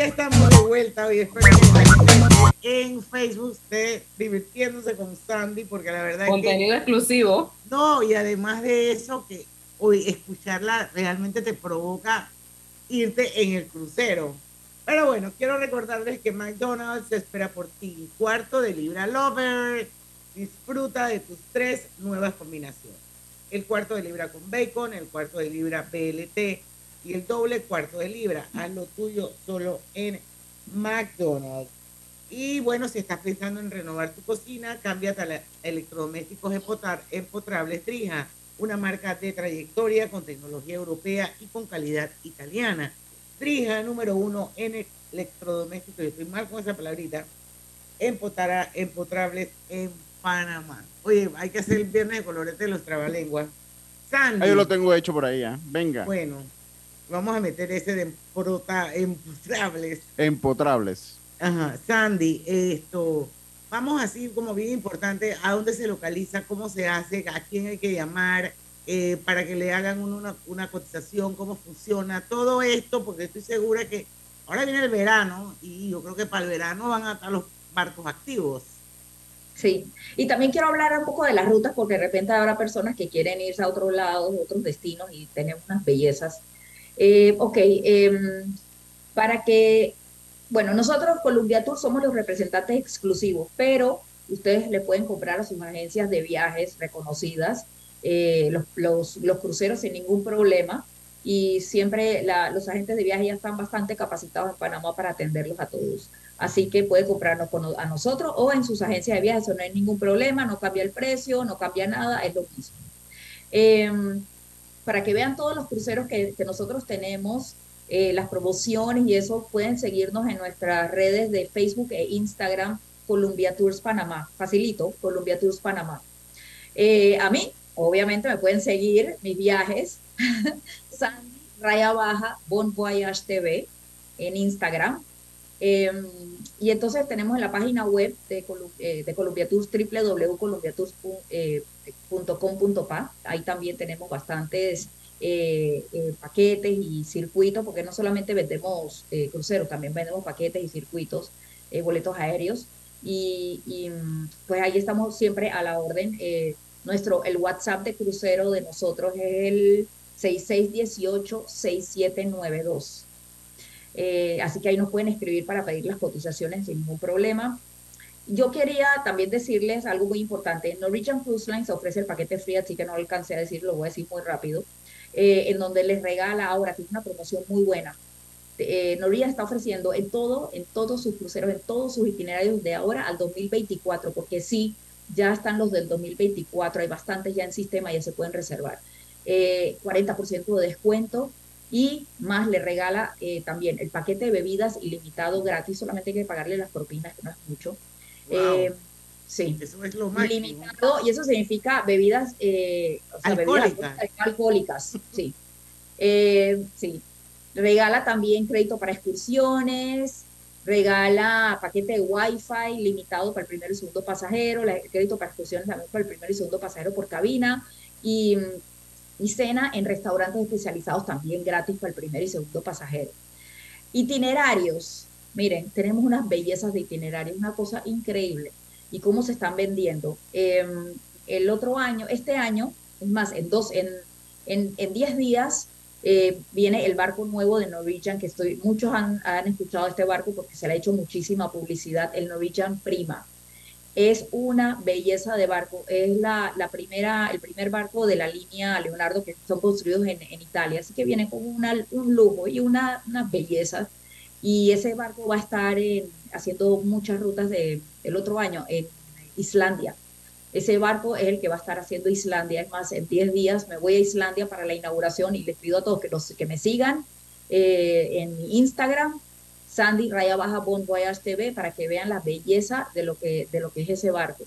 Estamos de vuelta hoy. Espero que en Facebook esté divirtiéndose con Sandy, porque la verdad Contenido es que. exclusivo. No, y además de eso, que hoy escucharla realmente te provoca irte en el crucero. Pero bueno, quiero recordarles que McDonald's espera por ti. Cuarto de libra Lover. Disfruta de tus tres nuevas combinaciones. El cuarto de libra con bacon, el cuarto de libra BLT y el doble cuarto de libra. Haz lo tuyo solo en McDonald's. Y bueno, si estás pensando en renovar tu cocina, cámbiate a la- electrodomésticos empotrables Trija, una marca de trayectoria con tecnología europea y con calidad italiana. Trija, número uno en electrodomésticos, yo estoy mal con esa palabrita, empotara, empotrables en Panamá. Oye, hay que hacer el viernes de colorete de los trabalenguas. Sandy. Ah, yo lo tengo hecho por ahí, ¿ah? Venga. Bueno, vamos a meter ese de emprota- empotrables. Empotrables. Ajá, Sandy, esto, vamos así como bien importante, ¿a dónde se localiza? ¿Cómo se hace? ¿A quién hay que llamar? eh, para que le hagan un- una, una cotización, cómo funciona, todo esto, porque estoy segura que ahora viene el verano y yo creo que para el verano van a estar los barcos activos. Sí, y también quiero hablar un poco de las rutas porque de repente habrá personas que quieren irse a otros lados, otros destinos y tenemos unas bellezas. Eh, ok, em, para que, bueno, nosotros Columbia Tour somos los representantes exclusivos, pero ustedes le pueden comprar a sus agencias de viajes reconocidas eh, los, los, cruceros sin ningún problema y siempre los agentes de viaje ya están bastante capacitados en Panamá para atenderlos a todos. Así que puede comprarnos con, a nosotros o en sus agencias de viaje, eso no hay ningún problema, no cambia el precio, no cambia nada, es lo mismo. Para que vean todos los cruceros que, que nosotros tenemos, eh, las promociones y eso, pueden seguirnos en nuestras redes de Facebook e Instagram, Columbia Tours Panamá. Facilito, Columbia Tours Panamá. Eh, a mí, obviamente, me pueden seguir mis viajes, Sandy Raya Baja Bon TV en Instagram. Eh, y entonces tenemos en la página web de, eh, de Columbia Tours, www.columbiatours.com.pa. Ahí también tenemos bastantes eh, eh, paquetes y circuitos, porque no solamente vendemos eh, cruceros, también vendemos paquetes y circuitos, eh, boletos aéreos. Y, y, pues ahí estamos siempre a la orden. Eh, nuestro, el WhatsApp de crucero de nosotros es el 6618-6792. Eh, así que ahí nos pueden escribir para pedir las cotizaciones sin ningún problema. Yo quería también decirles algo muy importante. Norwegian Cruise Lines ofrece el paquete free, así que no alcancé a decirlo, lo voy a decir muy rápido, eh, en donde les regala ahora, que es una promoción muy buena. Eh, Norwegian está ofreciendo en todo, en todos sus cruceros, en todos sus itinerarios de ahora al 2024, porque sí, ya están los del 2024, hay bastantes ya en sistema, ya se pueden reservar. Eh, 40% de descuento y más le regala eh, también el paquete de bebidas ilimitado gratis, solamente hay que pagarle las propinas, que no es mucho. Wow. Eh, sí. Eso es lo máximo. Ilimitado, y eso significa bebidas, eh, o sea, bebidas Alcohólicas. alcohólicas, sí. Eh, sí. Regala también crédito para excursiones, regala paquete de Wi-Fi limitado para el primero y segundo pasajero, la- crédito para excursiones también para el primero y segundo pasajero por cabina, y, y cena en restaurantes especializados también gratis para el primer y segundo pasajero. Itinerarios. Miren, tenemos unas bellezas de itinerarios, una cosa increíble. Y cómo se están vendiendo. Eh, el otro año, este año, es más, en dos, en, en, en 10 días eh, viene el barco nuevo de Norwegian, que estoy, muchos han, han escuchado este barco porque se le ha hecho muchísima publicidad, el Norwegian Prima. Es una belleza de barco, es la, la primera, el primer barco de la línea Leonardo que son construidos en, en Italia, así que viene con una, un lujo y una, una belleza. Y ese barco va a estar en- haciendo muchas rutas de, el otro año en Islandia. Ese barco es el que va a estar haciendo Islandia. Es más, en 10 días me voy a Islandia para la inauguración y les pido a todos que, los, que me sigan eh, en Instagram, Sandy Raya Baja Bon Voyage TV, para que vean la belleza de lo que, de lo que es ese barco.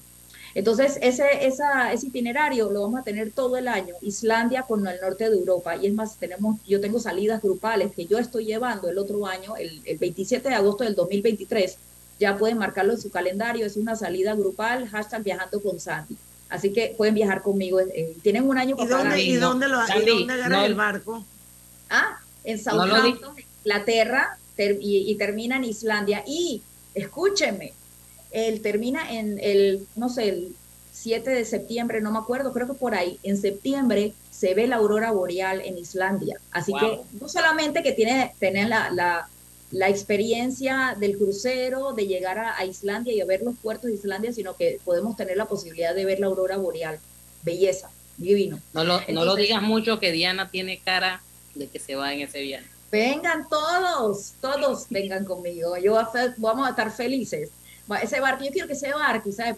Entonces, ese, esa, ese itinerario lo vamos a tener todo el año, Islandia con el norte de Europa. Y es más, tenemos, yo tengo salidas grupales que yo estoy llevando el otro año, el, el 27 de agosto del 2023. Ya pueden marcarlo en su calendario, es una salida grupal, hashtag viajando con Sandy. Así que pueden viajar conmigo. eh, tienen un año ¿Y para ¿y pagar. dónde, lo, ¿y dónde agarras el barco? Ah, en No Southampton, Inglaterra, ter- y, y termina en Islandia. Y escúcheme, él termina en el, no sé, el 7 de septiembre, no me acuerdo, creo que por ahí, en septiembre se ve la aurora boreal en Islandia. Así Wow. que no solamente que tiene, tener la, la, la experiencia del crucero, de llegar a, a Islandia y a ver los puertos de Islandia, sino que podemos tener la posibilidad de ver la aurora boreal. Belleza, divino. No lo, no lo digas mucho que Diana tiene cara de que se va en ese viaje. Vengan todos, todos vengan conmigo. Yo voy a fe- vamos a estar felices. Ese barco, yo quiero que ese barco sea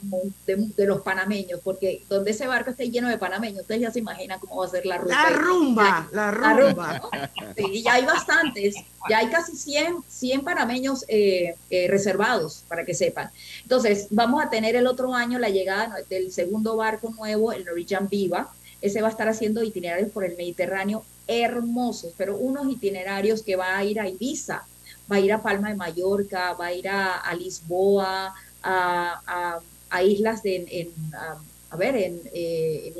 de, de los panameños, porque donde ese barco esté lleno de panameños, ustedes ya se imaginan cómo va a ser la ruta. La rumba, la rumba. ¿no? Sí, y ya hay bastantes, ya hay casi 100, 100 panameños eh, eh, reservados, para que sepan. Entonces, vamos a tener el otro año la llegada del segundo barco nuevo, el Norwegian Viva. Ese va a estar haciendo itinerarios por el Mediterráneo hermosos, pero unos itinerarios que va a ir a Ibiza, va a ir a Palma de Mallorca, va a ir a, Lisboa, a, islas de, en, a, ver, en, eh,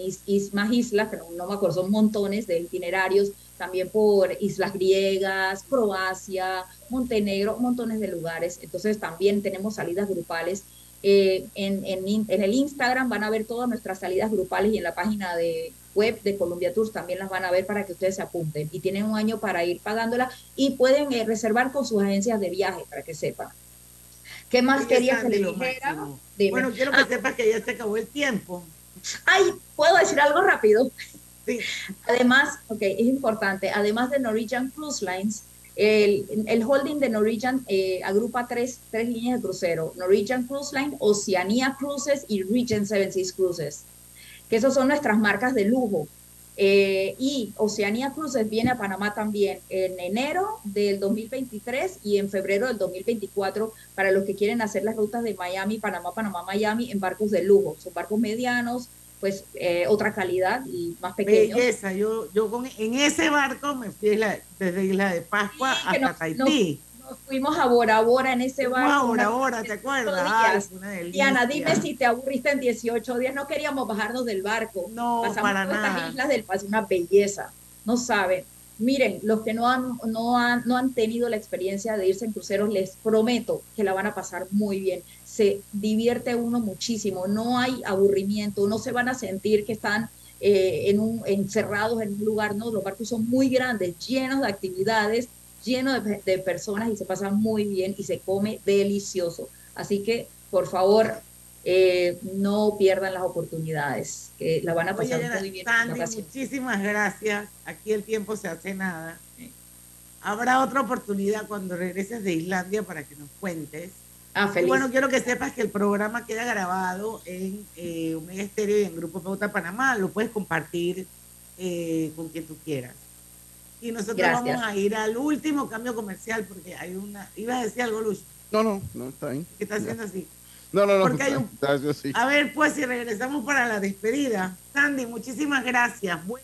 más islas, pero no me acuerdo, son montones de itinerarios, también por islas griegas, Croacia, Montenegro, montones de lugares. Entonces también tenemos salidas grupales. Eh, en, en el Instagram van a ver todas nuestras salidas grupales y en la página de web de Columbia Tours también las van a ver para que ustedes se apunten. Y tienen un año para ir pagándola y pueden eh, reservar con sus agencias de viaje para que sepan. ¿Qué más Oye, quería que le dijera? Bueno, quiero que Ah, sepas que ya se acabó el tiempo. Ay, ¿puedo decir algo rápido? Además, ok, es importante, además de Norwegian Cruise Lines, el, el holding de Norwegian eh, agrupa tres, tres líneas de crucero, Norwegian Cruise Line, Oceania Cruises y Regent Seven Seas Cruises, que esas son nuestras marcas de lujo. Eh, y Oceania Cruises viene a Panamá también en enero del 2023 y en febrero del 2024 para los que quieren hacer las rutas de Miami, Panamá, Panamá, Miami en barcos de lujo. Son barcos medianos, pues eh, otra calidad y más pequeños. Belleza, yo, yo con, en ese barco me fui desde Isla de Pascua hasta nos- Tahití. Nos fuimos a Bora Bora en ese barco. Bora Bora, ¿te acuerdas? Ay. Diana, dime si te aburriste en 18 días. No queríamos bajarnos del barco. No, Pasamos para estas nada. islas del Pacífico, una belleza. No saben. Miren, los que no han, no, han, no han tenido la experiencia de irse en cruceros, les prometo que la van a pasar muy bien. Se divierte uno muchísimo. No hay aburrimiento. No se van a sentir que están eh, en un, encerrados en un lugar. No, los barcos son muy grandes, llenos de actividades lleno de, de personas y se pasa muy bien y se come delicioso. Así que, por favor, eh, no pierdan las oportunidades, que la van a Oye, pasar Diana, muy bien. Sandy, muchísimas gracias. Aquí el tiempo se hace nada. Habrá otra oportunidad cuando regreses de Islandia para que nos cuentes. Ah, Y feliz. bueno, quiero que sepas que el programa queda grabado en eh, Omega Estéreo y en Grupo Pauta Panamá. Lo puedes compartir eh, con quien tú quieras. Y nosotros Gracias. vamos a ir al último cambio comercial porque hay una. ¿Ibas a decir algo, Lucho? No, no, no, está bien. ¿Qué está haciendo así? No, no, no. Porque hay un- está- está así. A ver, pues, si regresamos para la despedida. Sandy, muchísimas gracias. Buen-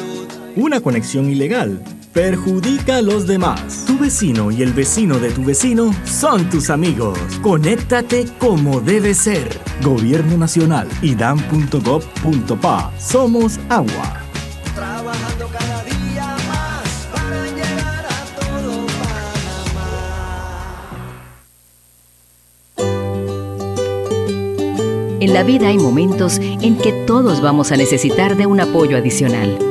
Una conexión ilegal perjudica a los demás. Tu vecino y el vecino de tu vecino son tus amigos. Conéctate como debe ser. Gobierno Nacional y dan.gov.pa. Somos agua. Trabajando cada día más para llegar a todo En la vida hay momentos en que todos vamos a necesitar de un apoyo adicional.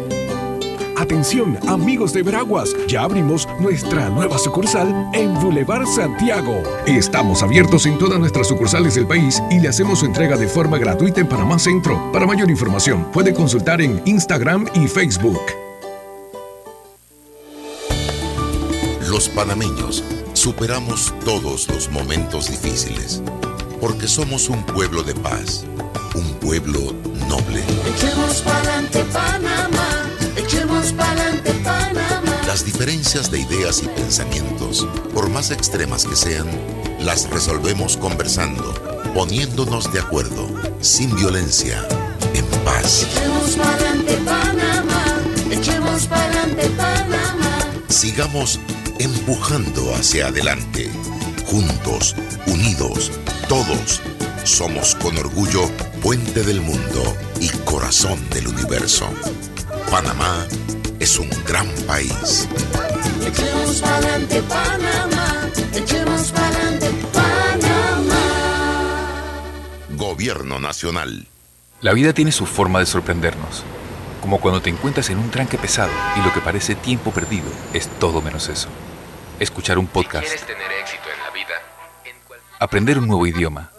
Atención, amigos de Veraguas, ya abrimos nuestra nueva sucursal en Boulevard Santiago. Estamos abiertos en todas nuestras sucursales del país y le hacemos su entrega de forma gratuita en Panamá Centro. Para mayor información, puede consultar en Instagram y Facebook. Los panameños superamos todos los momentos difíciles porque somos un pueblo de paz, un pueblo noble. Echemos pa'lante Panamá, echemos pa'lante Panamá. Las diferencias de ideas y pensamientos, por más extremas que sean, las resolvemos conversando, poniéndonos de acuerdo, sin violencia, en paz. Echemos pa'lante Panamá, echemos pa'lante Panamá. Sigamos empujando hacia adelante, juntos, unidos, todos. Somos con orgullo puente del mundo y corazón del universo. Panamá es un gran país. Echemos pa'lante Panamá, echemos pa'lante Panamá. Gobierno Nacional. La vida tiene su forma de sorprendernos, como cuando te encuentras en un tranque pesado y lo que parece tiempo perdido es todo menos eso. Escuchar un podcast, tener éxito en la vida, aprender un nuevo idioma,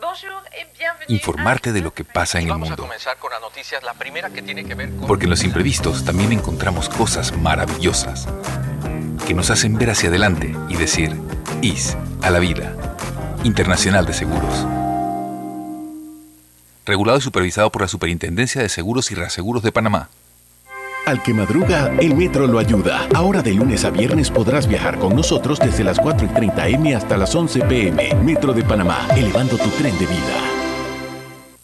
informarte de lo que pasa en el vamos a mundo. comenzar con la noticias, la primera que tiene que ver con... Porque en los imprevistos también encontramos cosas maravillosas que nos hacen ver hacia adelante y decir, IS a la vida. Internacional de Seguros. Regulado y supervisado por la Superintendencia de Seguros y Reaseguros de Panamá. Al que madruga, el metro lo ayuda. Ahora de lunes a viernes podrás viajar con nosotros desde las 4 y 30 M hasta las 11 PM. Metro de Panamá, elevando tu tren de vida.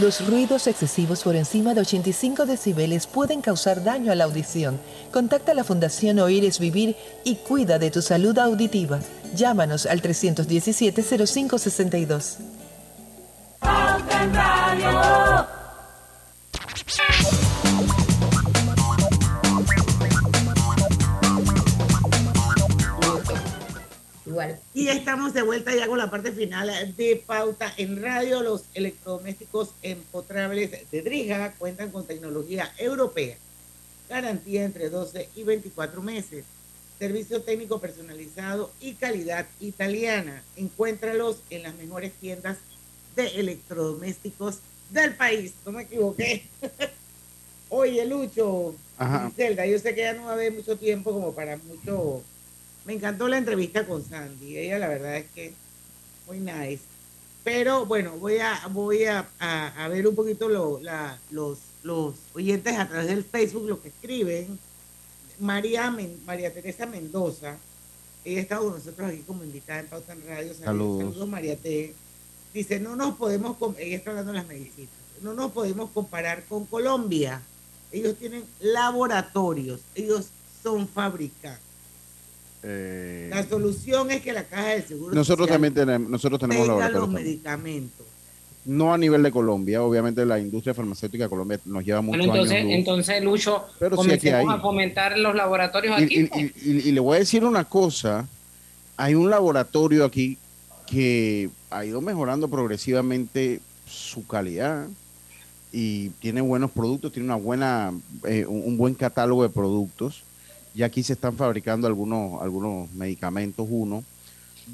Los ruidos excesivos por encima de 85 decibeles pueden causar daño a la audición. Contacta a la Fundación Oír es Vivir y cuida de tu salud auditiva. Llámanos al 317-0562. Igual. Y estamos de vuelta ya con la parte final de Pauta en Radio. Los electrodomésticos empotrables de Drija cuentan con tecnología europea. Garantía entre 12 y 24 meses. Servicio técnico personalizado y calidad italiana. Encuéntralos en las mejores tiendas de electrodomésticos del país. No me equivoqué. Oye, Lucho, Ajá. Zelda, yo sé que ya no va a haber mucho tiempo como para mucho. Me encantó la entrevista con Sandy. Ella, la verdad es que muy nice. Pero bueno, voy a voy a, a- a ver un poquito lo- la- los, los oyentes a través del Facebook, lo que escriben. María, Men- María Teresa Mendoza, ella está con nosotros aquí como invitada en Pauta en Radio. Saludos. Saludos, María T. Dice, no nos podemos, ella está hablando de las medicinas, no nos podemos comparar con Colombia. Ellos tienen laboratorios, ellos son fabricantes. Eh, La solución es que la caja del seguro nosotros Social también tenemos, nosotros tenemos los laboratorios. también. medicamentos. No a nivel de Colombia, obviamente la industria farmacéutica de Colombia nos lleva muchos Bueno, entonces, años. luz. entonces Lucho, Pero sí comencemos a fomentar los laboratorios Y, aquí. y- y- y- y le voy a decir una cosa, hay un laboratorio aquí que ha ido mejorando progresivamente su calidad y tiene buenos productos, tiene una buena, eh, un, un buen catálogo de productos. Y aquí se están fabricando algunos, algunos medicamentos, uno.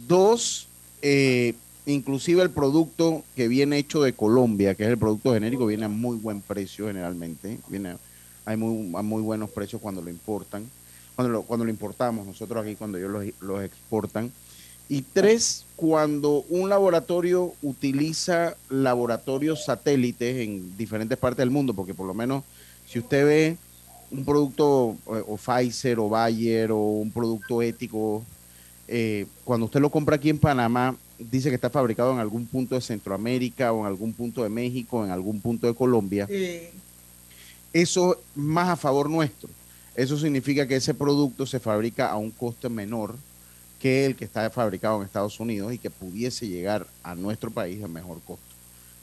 Dos, eh, inclusive el producto que viene hecho de Colombia, que es el producto genérico, viene a muy buen precio generalmente. Viene, hay muy, a muy buenos precios cuando lo importan, cuando lo, cuando lo importamos nosotros aquí, cuando ellos los, los exportan. Y tres, cuando un laboratorio utiliza laboratorios satélites en diferentes partes del mundo, porque por lo menos si usted ve un producto eh, o Pfizer o Bayer o un producto ético, eh, cuando usted lo compra aquí en Panamá, dice que está fabricado en algún punto de Centroamérica o en algún punto de México, en algún punto de Colombia. Eso más a favor nuestro. Eso significa que ese producto se fabrica a un coste menor que el que está fabricado en Estados Unidos y que pudiese llegar a nuestro país a mejor costo.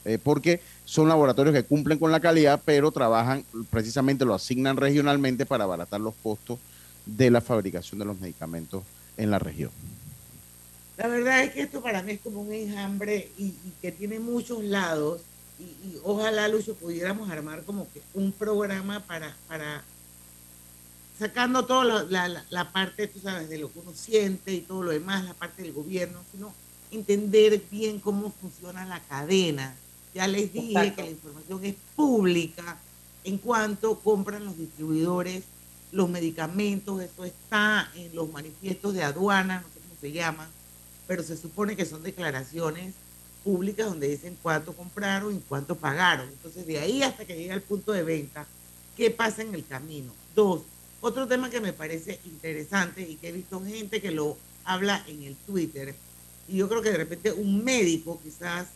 Eh, porque son laboratorios que cumplen con la calidad, pero trabajan, precisamente lo asignan regionalmente para abaratar los costos de la fabricación de los medicamentos en la región. La verdad es que esto para mí es como un enjambre y, que tiene muchos lados y, ojalá, Lucho, pudiéramos armar como que un programa para, para sacando toda la, la, parte, tú sabes, de lo que uno siente y todo lo demás, la parte del gobierno, sino entender bien cómo funciona la cadena. Ya les dije que la información es pública en cuanto compran los distribuidores los medicamentos, eso está en los manifiestos de aduana, no sé cómo se llaman, pero se supone que son declaraciones públicas donde dicen cuánto compraron y cuánto pagaron. Entonces, de ahí hasta que llega al punto de venta, ¿qué pasa en el camino? Dos, otro tema que me parece interesante y que he visto gente que lo habla en el Twitter, y yo creo que de repente un médico quizás,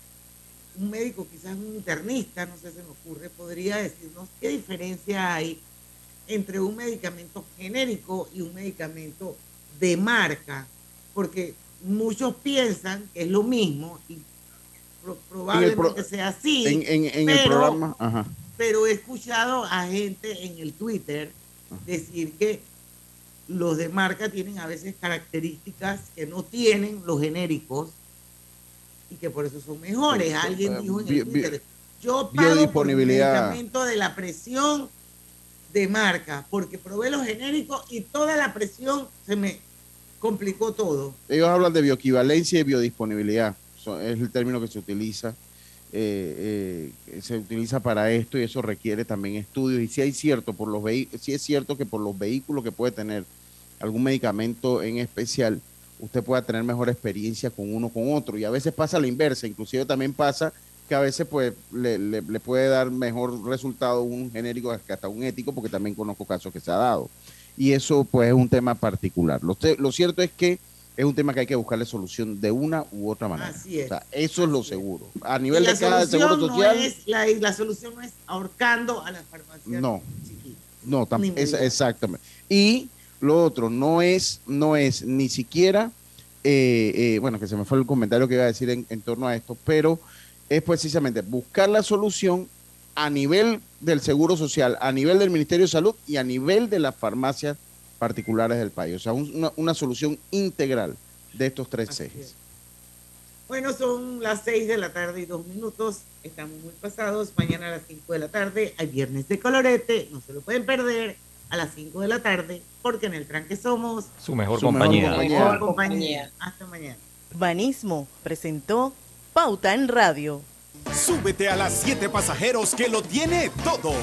un médico quizás un internista, no sé, se me ocurre, podría decirnos qué diferencia hay entre un medicamento genérico y un medicamento de marca, porque muchos piensan que es lo mismo y probablemente sea así. En, el programa, pero he escuchado a gente en el Twitter decir que los de marca tienen a veces características que no tienen los genéricos y que por eso son mejores. Alguien dijo en el Twitter, yo pago por el medicamento de la presión de marca, porque probé los genéricos y toda la presión se me complicó todo. Ellos hablan de bioequivalencia y biodisponibilidad, es el término que se utiliza. Eh, eh, se utiliza para esto y eso requiere también estudios y si hay cierto por los si es cierto que por los vehículos que puede tener algún medicamento en especial usted pueda tener mejor experiencia con uno con otro y a veces pasa la inversa inclusive también pasa que a veces pues le, le, puede dar mejor resultado un genérico que hasta un ético, porque también conozco casos que se ha dado. Y eso pues es un tema particular. Lo, lo cierto es que es un tema que hay que buscarle solución de una u otra manera. Así es. O sea, eso es lo seguro. A nivel de cada seguro social. la, la, solución no es ahorcando a las farmacias. No, no, es, exactamente. Y lo otro no es, no es ni siquiera, eh, eh, bueno, que se me fue el comentario que iba a decir en, en torno a esto, pero es precisamente buscar la solución a nivel del Seguro Social, a nivel del Ministerio de Salud y a nivel de las farmacias particulares del país. O sea, una, solución integral de estos tres ejes. Bueno, son las seis de la tarde y dos minutos. Estamos muy pasados. Mañana a las cinco de la tarde hay viernes de colorete. No se lo pueden perder a las cinco de la tarde porque en el tranque somos su mejor compañía. Mejor compañía. Hasta mañana. Banismo presentó Pauta en Radio. Súbete a las 7 pasajeros que lo tiene todo.